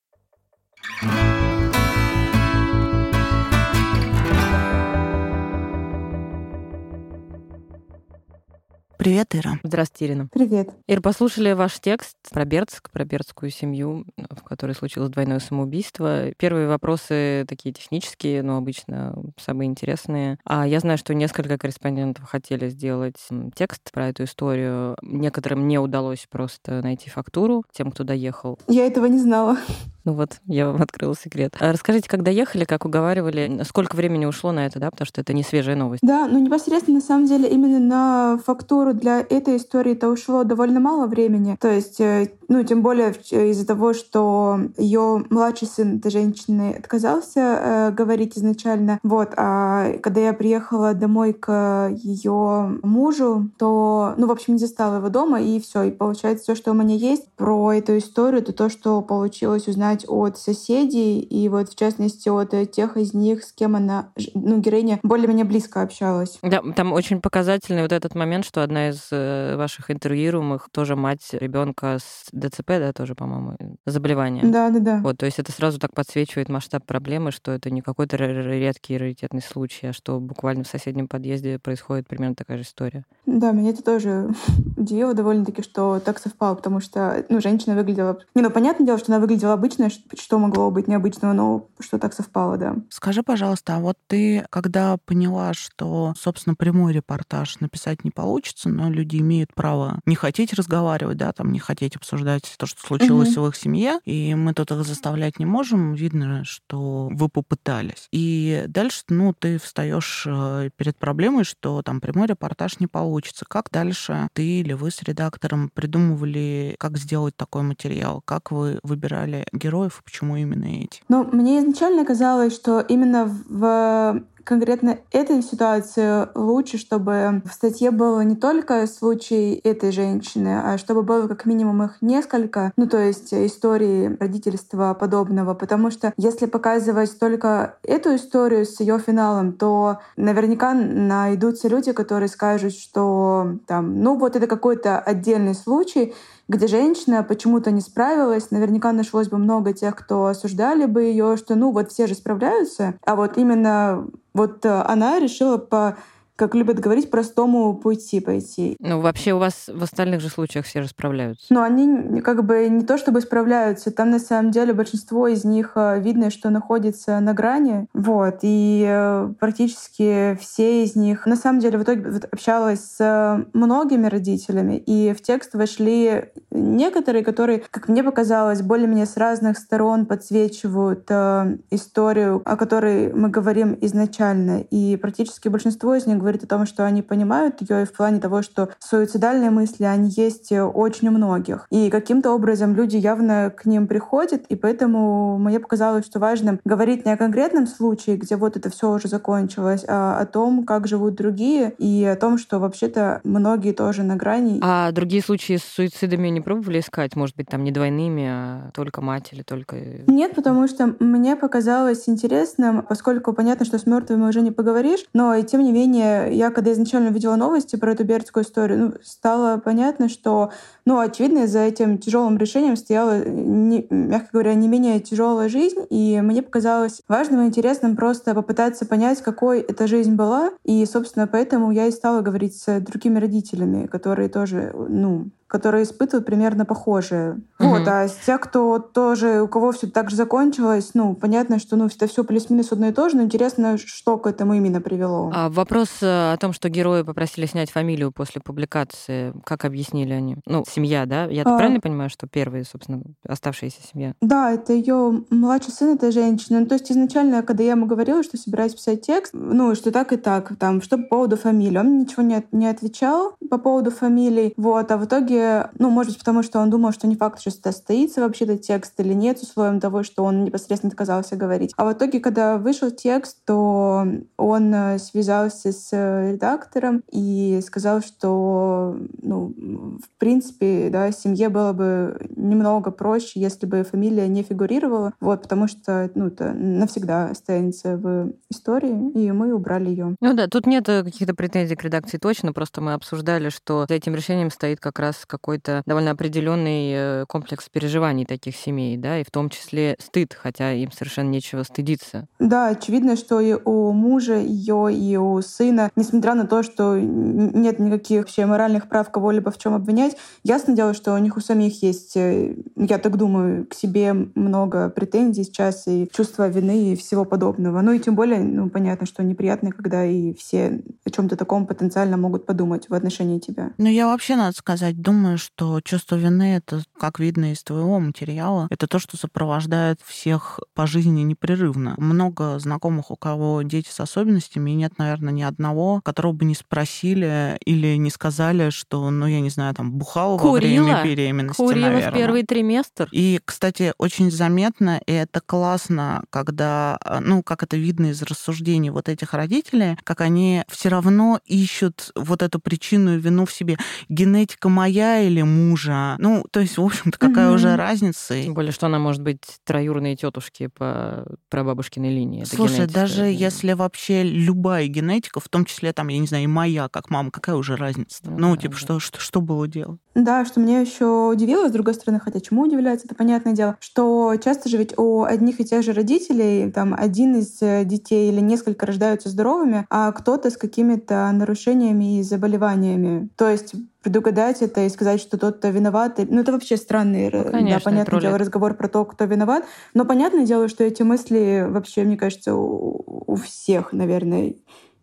Привет, Ира. Здравствуйте, Ирина. Привет. Ир, послушали ваш текст про Бердск, про бердскую семью, в которой случилось двойное самоубийство. Первые вопросы такие технические, но обычно самые интересные. А я знаю, что несколько корреспондентов хотели сделать текст про эту историю. Некоторым не удалось просто найти фактуру, тем, кто доехал. Я этого не знала. Ну вот, я вам открыла секрет. А расскажите, когда ехали, как уговаривали, сколько времени ушло на это, да, потому что это не свежая новость. Да, ну непосредственно, на самом деле, именно на фактуру для этой истории это ушло довольно мало времени. То есть, э, ну, тем более из-за того, что ее младший сын этой женщины отказался э, говорить изначально. Вот, а когда я приехала домой к ее мужу, то, ну, в общем, не застала его дома, и все. И получается, все, что у меня есть про эту историю, это то, что получилось узнать узнать от соседей, и вот в частности от тех из них, с кем она, ну, героиня более-менее близко общалась. Да, там очень показательный вот этот момент, что одна из э, ваших интервьюируемых тоже мать ребенка с ДЦП, да, тоже, по-моему, заболевание. Да, да, да. Вот, то есть это сразу так подсвечивает масштаб проблемы, что это не какой-то редкий раритетный случай, а что буквально в соседнем подъезде происходит примерно такая же история. Да, меня это тоже удивило довольно-таки, что так совпало, потому что, ну, женщина выглядела... Не, ну, понятное дело, что она выглядела обычно, что могло быть необычного, но что так совпало, да. Скажи, пожалуйста, а вот ты, когда поняла, что, собственно, прямой репортаж написать не получится, но люди имеют право не хотеть разговаривать, да, там, не хотеть обсуждать то, что случилось угу. в их семье, и мы тут их заставлять не можем, видно, что вы попытались. И дальше, ну, ты встаешь э, перед проблемой, что там прямой репортаж не получится. Как дальше ты или вы с редактором придумывали, как сделать такой материал? Как вы выбирали героев, почему именно эти? Ну, мне изначально казалось, что именно в конкретно этой ситуации лучше, чтобы в статье было не только случай этой женщины, а чтобы было как минимум их несколько, ну то есть истории родительства подобного, потому что если показывать только эту историю с ее финалом, то наверняка найдутся люди, которые скажут, что там, ну вот это какой-то отдельный случай, где женщина почему-то не справилась. Наверняка нашлось бы много тех, кто осуждали бы ее, что ну вот все же справляются, а вот именно вот э, она решила по как любят говорить, простому пути пойти. Ну, вообще у вас в остальных же случаях все же справляются. Ну, они как бы не то чтобы справляются, там на самом деле большинство из них э, видно, что находится на грани. Вот. И э, практически все из них... На самом деле в итоге вот, общалась с многими родителями, и в текст вошли некоторые, которые, как мне показалось, более-менее с разных сторон подсвечивают э, историю, о которой мы говорим изначально. И практически большинство из них говорит о том, что они понимают ее и в плане того, что суицидальные мысли, они есть очень у многих. И каким-то образом люди явно к ним приходят, и поэтому мне показалось, что важно говорить не о конкретном случае, где вот это все уже закончилось, а о том, как живут другие, и о том, что вообще-то многие тоже на грани. А другие случаи с суицидами не пробовали искать? Может быть, там не двойными, а только мать или только... Нет, потому что мне показалось интересным, поскольку понятно, что с мертвыми уже не поговоришь, но и тем не менее я когда изначально видела новости про эту бердскую историю, ну, стало понятно, что, ну, очевидно, за этим тяжелым решением стояла, не, мягко говоря, не менее тяжелая жизнь, и мне показалось важным и интересным просто попытаться понять, какой эта жизнь была, и, собственно, поэтому я и стала говорить с другими родителями, которые тоже, ну, которые испытывают примерно похожее. Угу. Вот, а те, кто тоже, у кого все так же закончилось, ну, понятно, что ну, это все плюс-минус одно и то же, но интересно, что к этому именно привело. А вопрос э, о том, что герои попросили снять фамилию после публикации, как объяснили они? Ну, семья, да? Я а... правильно понимаю, что первые, собственно, оставшаяся семья? Да, это ее младший сын, это женщина. Ну, то есть изначально, когда я ему говорила, что собираюсь писать текст, ну, что так и так, там, что по поводу фамилии, он ничего не, не отвечал по поводу фамилий, вот, а в итоге ну, может быть, потому что он думал, что не факт, что состоится вообще-то текст или нет, с условием того, что он непосредственно отказался говорить. А в итоге, когда вышел текст, то он э, связался с э, редактором и сказал, что, ну, в принципе, да, семье было бы немного проще, если бы фамилия не фигурировала, вот, потому что, ну, это навсегда останется в истории, и мы убрали ее. Ну да, тут нет каких-то претензий к редакции точно, просто мы обсуждали, что за этим решением стоит как раз какой-то довольно определенный э, комплекс переживаний таких семей, да, и в том числе стыд, хотя им совершенно нечего стыдиться. Да, очевидно, что и у мужа ее, и у сына, несмотря на то, что нет никаких вообще моральных прав кого-либо в чем обвинять, ясно дело, что у них у самих есть, э, я так думаю, к себе много претензий сейчас и чувство вины и всего подобного. Ну и тем более, ну понятно, что неприятно, когда и все о чем-то таком потенциально могут подумать в отношении тебя. Ну я вообще, надо сказать, думаю, что чувство вины — это, как видно из твоего материала, это то, что сопровождает всех по жизни непрерывно. Много знакомых, у кого дети с особенностями, и нет, наверное, ни одного, которого бы не спросили или не сказали, что, ну, я не знаю, там, бухал во время беременности, Курила наверное. в первый триместр. И, кстати, очень заметно, и это классно, когда, ну, как это видно из рассуждений вот этих родителей, как они все равно ищут вот эту причину и вину в себе. Генетика моя или мужа? Ну, то есть, в общем-то, какая mm-hmm. уже разница? Тем более, что она может быть троюродной тетушки по прабабушкиной линии. Это Слушай, генетика, даже это... если вообще любая генетика, в том числе, там, я не знаю, и моя, как мама, какая уже разница? Ну, ну да, типа, да. Что, что, что было делать? Да, что меня еще удивило, с другой стороны, хотя чему удивляется, это понятное дело, что часто же ведь у одних и тех же родителей, там, один из э, детей или несколько рождаются здоровыми, а кто-то с какими-то нарушениями и заболеваниями. То есть предугадать это и сказать, что тот-то виноват. Ну, это вообще странный, ну, конечно, да, понятное дело, разговор про то, кто виноват. Но понятное дело, что эти мысли вообще, мне кажется, у, у всех, наверное,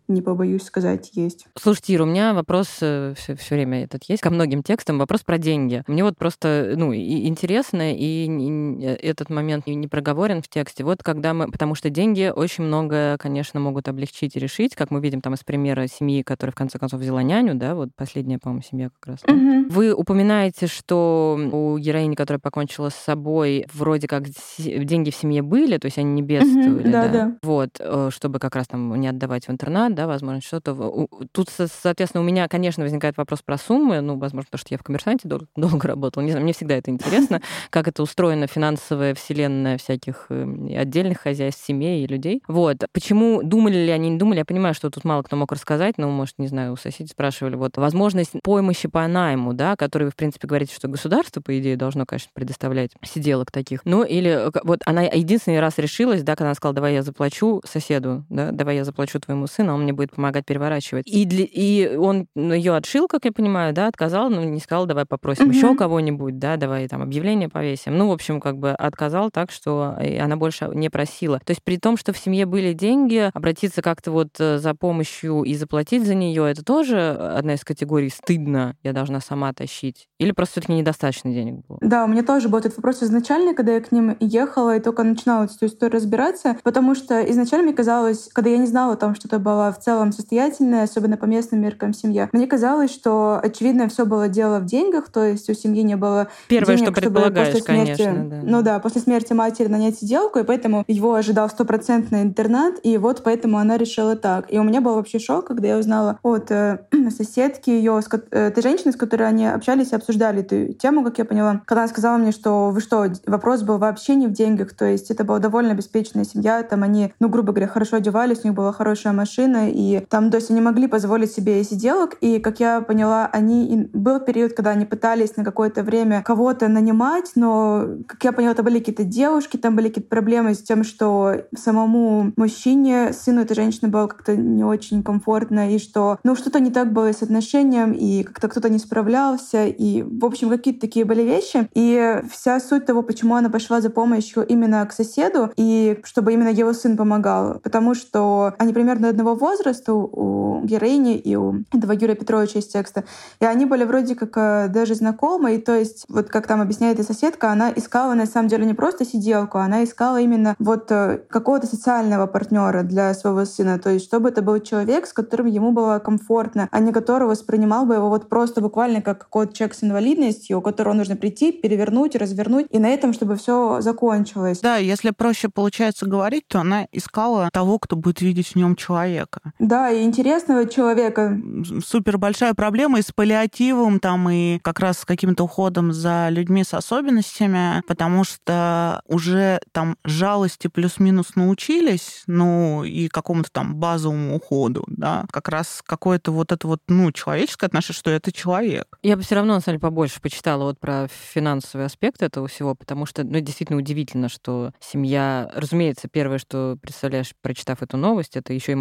не побоюсь сказать, есть. Слушайте, Ира, у меня вопрос все, э, все время этот есть ко многим текстам, вопрос про деньги. Мне вот просто, ну, и интересно, и, и этот момент не проговорен в тексте. Вот когда мы, потому что деньги очень много, конечно, могут облегчить и решить, как мы видим там из примера семьи, которая в конце концов взяла няню, да, вот последняя, по-моему, семья как раз. Угу. Вы упоминаете, что у героини, которая покончила с собой, вроде как деньги в семье были, то есть они не бедствовали, угу, да, да. да. Вот, э, чтобы как раз там не отдавать в интернат, да, возможно, что-то. Тут, соответственно, у меня, конечно, возникает вопрос про суммы, ну, возможно, потому что я в коммерсанте долго, долго работала, не знаю, мне всегда это интересно, как это устроена финансовая вселенная всяких эм, отдельных хозяйств, семей и людей. Вот. Почему думали ли они, не думали, я понимаю, что тут мало кто мог рассказать, но, может, не знаю, у соседей спрашивали, вот, возможность помощи по найму, да, который вы, в принципе, говорите, что государство, по идее, должно, конечно, предоставлять сиделок таких. Ну, или вот она единственный раз решилась, да, когда она сказала, давай я заплачу соседу, да, давай я заплачу твоему сыну, он мне будет помогать переворачивать. И, для, и он ну, ее отшил, как я понимаю, да, отказал, но не сказал, давай попросим mm-hmm. еще кого-нибудь, да, давай там объявление повесим. Ну, в общем, как бы отказал так, что она больше не просила. То есть при том, что в семье были деньги, обратиться как-то вот э, за помощью и заплатить за нее, это тоже одна из категорий стыдно, я должна сама тащить. Или просто все-таки недостаточно денег было? Да, у меня тоже был этот вопрос изначально, когда я к ним ехала и только начинала эту историю разбираться, потому что изначально мне казалось, когда я не знала о том, что это была в целом состоятельная, особенно по местным меркам семья, мне казалось, что очевидно все было дело в деньгах, то есть у семьи не было Первое, денег, что предполагаешь, после смерти, конечно, да. Ну да, после смерти матери нанять сиделку, и поэтому его ожидал стопроцентный интернат, и вот поэтому она решила так. И у меня был вообще шок, когда я узнала от э, соседки ее, э, этой женщины, с которой они общались и обсуждали эту тему, как я поняла, когда она сказала мне, что вы что, вопрос был вообще не в деньгах, то есть это была довольно обеспеченная семья, там они, ну, грубо говоря, хорошо одевались, у них была хорошая машина, и там, то есть они могли позволить себе сиделок, и, как я поняла, они... Был период, когда они пытались на какое-то время кого-то нанимать, но, как я поняла, это были какие-то девушки, там были какие-то проблемы с тем, что самому мужчине, сыну этой женщины было как-то не очень комфортно, и что, ну, что-то не так было с отношением, и как-то кто-то не справлялся, и, в общем, какие-то такие были вещи. И вся суть того, почему она пошла за помощью именно к соседу, и чтобы именно его сын помогал, потому что они примерно одного возраста, у героини и у этого Юрия Петровича из текста. И они были вроде как э, даже знакомы. И то есть, вот как там объясняет и соседка, она искала на самом деле не просто сиделку, она искала именно вот э, какого-то социального партнера для своего сына. То есть, чтобы это был человек, с которым ему было комфортно, а не который воспринимал бы его вот просто буквально как какой-то человек с инвалидностью, у которого нужно прийти, перевернуть, развернуть, и на этом, чтобы все закончилось. Да, если проще получается говорить, то она искала того, кто будет видеть в нем человека. Да, и интересного человека. Супер большая проблема и с паллиативом, там, и как раз с каким-то уходом за людьми с особенностями, потому что уже там жалости плюс-минус научились, ну, и какому-то там базовому уходу, да, как раз какое-то вот это вот, ну, человеческое отношение, что это человек. Я бы все равно, на самом деле, побольше почитала вот про финансовый аспект этого всего, потому что, ну, действительно удивительно, что семья, разумеется, первое, что представляешь, прочитав эту новость, это еще и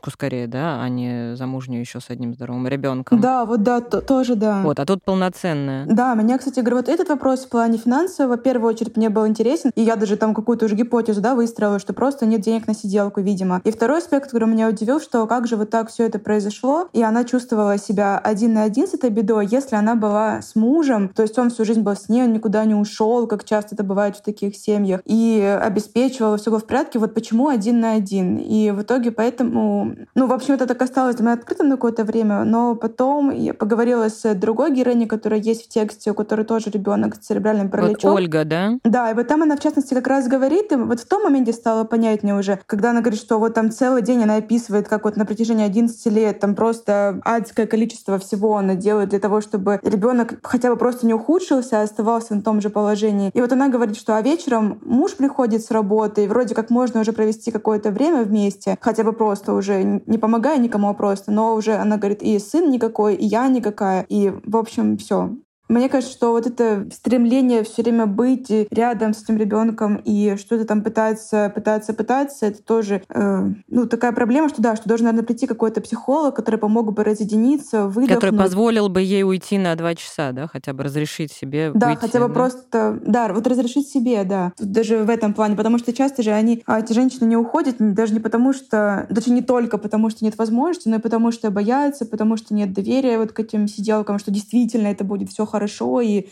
мать-одиночку скорее, да, а не замужнюю еще с одним здоровым ребенком. Да, вот да, то, тоже да. Вот, а тут полноценная. Да, меня, кстати, говорю, вот этот вопрос в плане финансового, в первую очередь, мне был интересен, и я даже там какую-то уже гипотезу, да, выстроила, что просто нет денег на сиделку, видимо. И второй аспект, который меня удивил, что как же вот так все это произошло, и она чувствовала себя один на один с этой бедой, если она была с мужем, то есть он всю жизнь был с ней, он никуда не ушел, как часто это бывает в таких семьях, и обеспечивала, все было в порядке, вот почему один на один. И в итоге поэтому ну, в общем, это так осталось для меня открытым на какое-то время, но потом я поговорила с другой героиней, которая есть в тексте, у которой тоже ребенок с церебральным параличом. Вот Ольга, да? Да, и вот там она, в частности, как раз говорит, и вот в том моменте стало понятнее уже, когда она говорит, что вот там целый день она описывает, как вот на протяжении 11 лет там просто адское количество всего она делает для того, чтобы ребенок хотя бы просто не ухудшился, а оставался на том же положении. И вот она говорит, что а вечером муж приходит с работы, и вроде как можно уже провести какое-то время вместе, хотя бы просто уже не помогая никому, а просто, но уже она говорит, и сын никакой, и я никакая, и в общем все. Мне кажется, что вот это стремление все время быть рядом с этим ребенком и что-то там пытаться, пытаться, пытаться, это тоже э, ну, такая проблема, что да, что должен, наверное, прийти какой-то психолог, который помог бы разъединиться, выдохнуть. Который позволил бы ей уйти на два часа, да, хотя бы разрешить себе Да, выйти, хотя бы да? просто, да, вот разрешить себе, да. Даже в этом плане, потому что часто же они, а, эти женщины не уходят даже не потому, что, даже не только потому, что нет возможности, но и потому, что боятся, потому что нет доверия вот к этим сиделкам, что действительно это будет все хорошо хорошо, и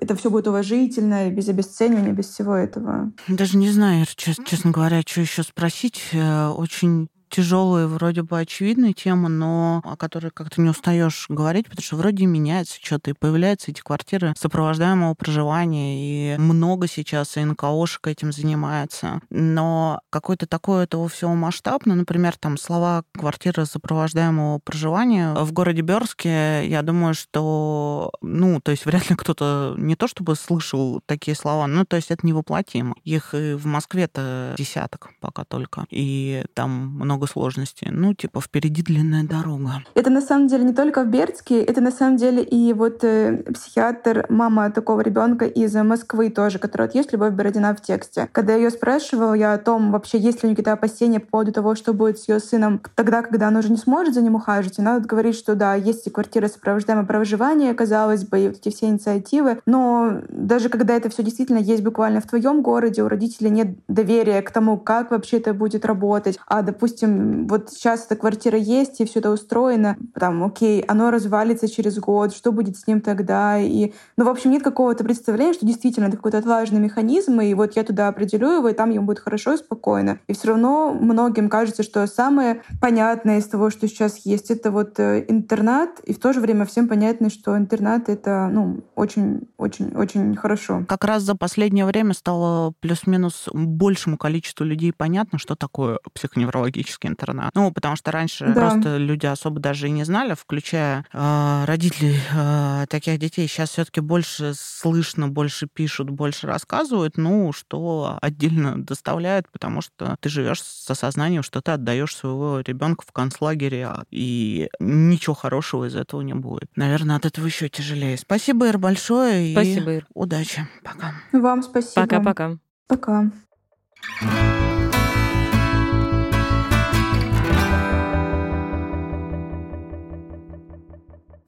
это все будет уважительно, без обесценивания, без всего этого. Даже не знаю, честно говоря, что еще спросить. Э, очень тяжелая, вроде бы очевидная тема, но о которой как-то не устаешь говорить, потому что вроде меняется что-то, и появляются эти квартиры сопровождаемого проживания, и много сейчас и НКОшек этим занимается. Но какой-то такой этого всего масштаб, ну, например, там слова квартиры сопровождаемого проживания в городе Берске, я думаю, что, ну, то есть вряд ли кто-то не то чтобы слышал такие слова, ну, то есть это невоплотимо. Их и в Москве-то десяток пока только. И там много много сложностей. Ну, типа, впереди длинная дорога. Это на самом деле не только в Бердске, это на самом деле и вот э, психиатр, мама такого ребенка из Москвы тоже, которая вот есть Любовь Бородина в тексте. Когда ее спрашивала я о том, вообще есть ли у нее какие-то опасения по поводу того, что будет с ее сыном тогда, когда она уже не сможет за ним ухаживать, она вот говорит, что да, есть и квартира сопровождаемое проживание, казалось бы, и вот эти все инициативы, но даже когда это все действительно есть буквально в твоем городе, у родителей нет доверия к тому, как вообще это будет работать, а, допустим, вот сейчас эта квартира есть, и все это устроено, там, окей, оно развалится через год, что будет с ним тогда? И, ну, в общем, нет какого-то представления, что действительно это какой-то отлаженный механизм, и вот я туда определю его, и там ему будет хорошо и спокойно. И все равно многим кажется, что самое понятное из того, что сейчас есть, это вот э, интернат, и в то же время всем понятно, что интернат — это, ну, очень-очень-очень хорошо. Как раз за последнее время стало плюс-минус большему количеству людей понятно, что такое психоневрологический русский интернат. Ну, потому что раньше да. просто люди особо даже и не знали, включая э, родителей э, таких детей. Сейчас все-таки больше слышно, больше пишут, больше рассказывают, ну, что отдельно доставляет, потому что ты живешь с осознанием, что ты отдаешь своего ребенка в концлагере, а, и ничего хорошего из этого не будет. Наверное, от этого еще тяжелее. Спасибо, Ир, большое. Спасибо, Ир. Удачи. Пока. Вам спасибо. Пока-пока. Пока. -пока.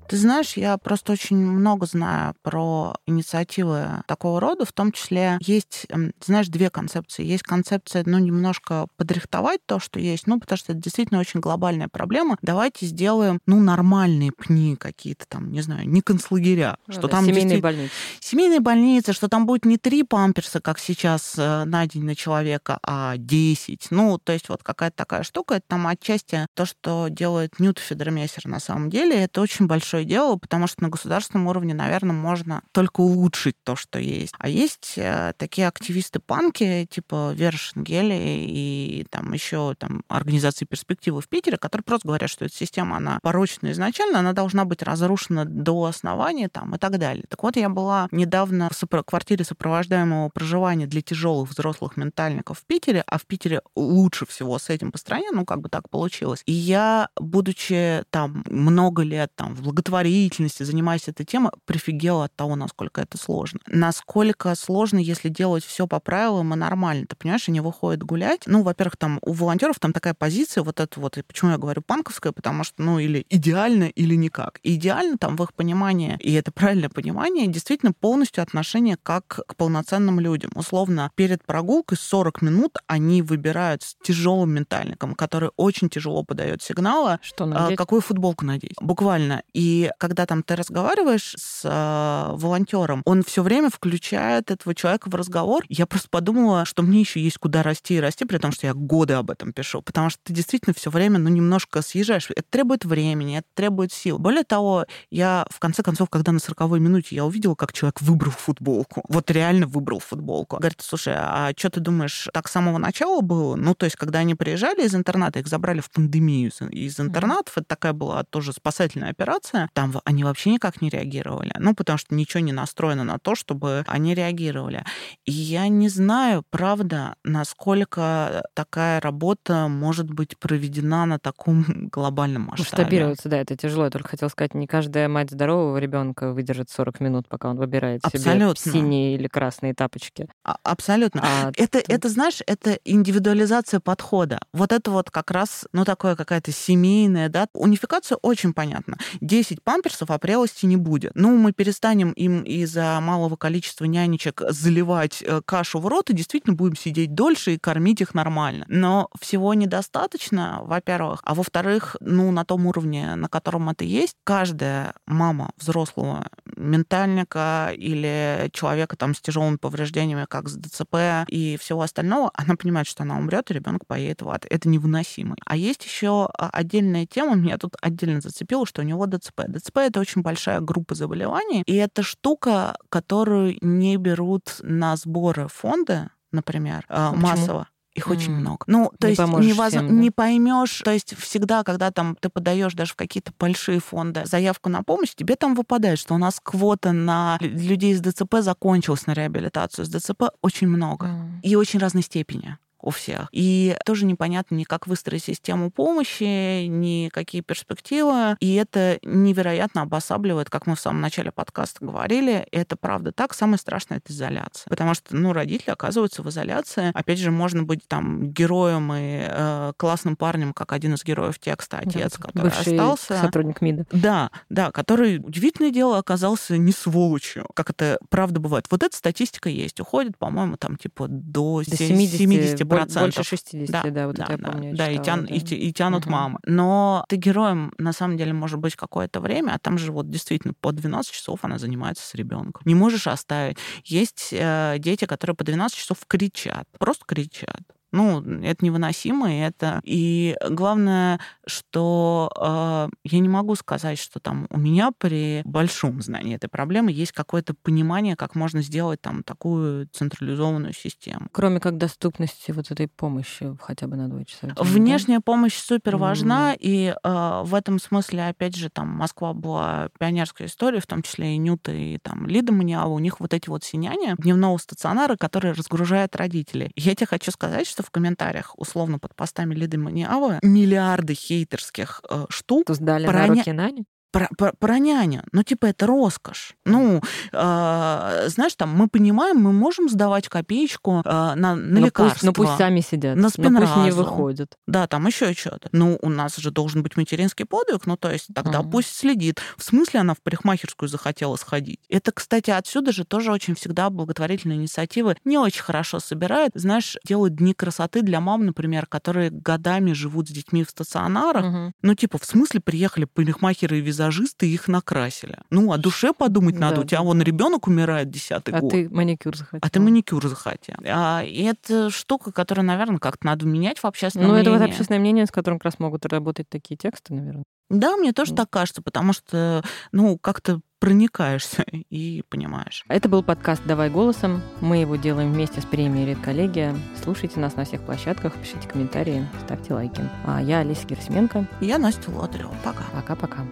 Ты знаешь, я просто очень много знаю про инициативы такого рода, в том числе есть, эм, знаешь, две концепции. Есть концепция, ну, немножко подрихтовать то, что есть, ну, потому что это действительно очень глобальная проблема. Давайте сделаем, ну, нормальные пни какие-то там, не знаю, не концлагеря. Ну, что да, там семейные больницы. Семейные больницы, что там будет не три памперса, как сейчас э, на день на человека, а десять. Ну, то есть вот какая-то такая штука, это там отчасти то, что делает Ньют Федермессер на самом деле, это очень большой большое дело, потому что на государственном уровне, наверное, можно только улучшить то, что есть. А есть э, такие активисты-панки, типа Вера Шенгели и там еще там организации «Перспективы» в Питере, которые просто говорят, что эта система, она порочна изначально, она должна быть разрушена до основания там и так далее. Так вот, я была недавно в квартире сопровождаемого проживания для тяжелых взрослых ментальников в Питере, а в Питере лучше всего с этим по стране, ну, как бы так получилось. И я, будучи там много лет там в благотворительности, благотворительности, занимаясь этой темой, прифигела от того, насколько это сложно. Насколько сложно, если делать все по правилам и нормально. Ты понимаешь, они выходят гулять. Ну, во-первых, там у волонтеров там такая позиция, вот это вот, и почему я говорю панковская, потому что, ну, или идеально, или никак. И идеально там в их понимании, и это правильное понимание, действительно полностью отношение как к полноценным людям. Условно, перед прогулкой 40 минут они выбирают с тяжелым ментальником, который очень тяжело подает сигналы, что надеть? какую футболку надеть. Буквально. И И когда там ты разговариваешь с э, волонтером, он все время включает этого человека в разговор. Я просто подумала, что мне еще есть куда расти и расти, при том, что я годы об этом пишу, потому что ты действительно все время, ну, немножко съезжаешь. Это требует времени, это требует сил. Более того, я в конце концов, когда на 40 минуте я увидела, как человек выбрал футболку, вот реально выбрал футболку. Говорит, слушай, а что ты думаешь, так с самого начала было? Ну, то есть, когда они приезжали из интерната, их забрали в пандемию из интернатов, это такая была тоже спасательная операция, там они вообще никак не реагировали. Ну, потому что ничего не настроено на то, чтобы они реагировали. И я не знаю, правда, насколько такая работа может быть проведена на таком глобальном масштабе. Масштабироваться, да, это тяжело. Я только хотела сказать, не каждая мать здорового ребенка выдержит 40 минут, пока он выбирает Абсолютно. себе синие или красные тапочки. А, абсолютно. А, это, ты... это, знаешь, это индивидуализация подхода. Вот это вот как раз, ну, такое какая-то семейная, да. Унификация очень понятна. 10 памперсов, а прелости не будет. Ну, мы перестанем им из-за малого количества нянечек заливать э, кашу в рот и действительно будем сидеть дольше и кормить их нормально. Но всего недостаточно, во-первых. А во-вторых, ну, на том уровне, на котором это есть, каждая мама взрослого ментальника или человека там с тяжелыми повреждениями, как с ДЦП и всего остального, она понимает, что она умрет, и ребенок поедет в ад. Это невыносимо. А есть еще а, отдельная тема, меня тут отдельно зацепило, что у него ДЦП. ДЦП это очень большая группа заболеваний, и это штука, которую не берут на сборы фонда, например, а, Почему? массово. Их mm. очень много. Ну, то не есть невоз... всем, да? не поймешь, то есть всегда, когда там ты подаешь даже в какие-то большие фонды заявку на помощь, тебе там выпадает, что у нас квота на людей с ДЦП закончилась на реабилитацию с ДЦП очень много mm. и очень разной степени у всех. И тоже непонятно ни как выстроить систему помощи, ни какие перспективы. И это невероятно обосабливает, как мы в самом начале подкаста говорили. Это правда так. Самое страшное — это изоляция. Потому что, ну, родители оказываются в изоляции. Опять же, можно быть там героем и э, классным парнем, как один из героев текста, отец, да, который остался. сотрудник МИДа. Да, да, который, удивительное дело, оказался не сволочью, как это правда бывает. Вот эта статистика есть. Уходит, по-моему, там типа до, до 70, 70 больше 60, да, да вот да, это я помню. Да, читала, и, тян, да. И, и тянут угу. мамы. Но ты героем, на самом деле, может быть какое-то время, а там же вот действительно по 12 часов она занимается с ребенком. Не можешь оставить. Есть э, дети, которые по 12 часов кричат, просто кричат. Ну, это невыносимо, и это... И главное, что э, я не могу сказать, что там у меня при большом знании этой проблемы есть какое-то понимание, как можно сделать там такую централизованную систему. Кроме как доступности вот этой помощи хотя бы на два часа. Внешняя да? помощь супер важна, mm. и э, в этом смысле, опять же, там Москва была пионерской историей, в том числе и Нюта, и там Лида Маниава, у них вот эти вот синяния дневного стационара, которые разгружают родителей. Я тебе хочу сказать, что в комментариях, условно, под постами Лиды Маниавы, миллиарды хейтерских э, штук. Сдали про на руки Нани? Про, про, про няню. Ну, типа, это роскошь. Ну, э, знаешь, там, мы понимаем, мы можем сдавать копеечку э, на, на но лекарства. Пусть, но пусть сами сидят. На спинразу. Но пусть не выходят. Да, там еще что-то. Ну, у нас же должен быть материнский подвиг, ну, то есть тогда mm пусть следит. В смысле она в парикмахерскую захотела сходить? Это, кстати, отсюда же тоже очень всегда благотворительные инициативы не очень хорошо собирают. Знаешь, делают дни красоты для мам, например, которые годами живут с детьми в стационарах. mm Ну, типа, в смысле приехали парикмахеры и визажисты визажисты их накрасили. Ну, о душе подумать надо. Да. У тебя вон ребенок умирает десятый а год. А ты маникюр захотел. А ты маникюр захотел. А, и это штука, которую, наверное, как-то надо менять в общественном Ну, это вот общественное мнение, с которым как раз могут работать такие тексты, наверное. Да, мне тоже так кажется, потому что, ну, как-то проникаешься и понимаешь. Это был подкаст «Давай голосом». Мы его делаем вместе с премией «Редколлегия». Слушайте нас на всех площадках, пишите комментарии, ставьте лайки. А я Олеся Герсменко. И я Настя Лотарева. Пока. Пока-пока.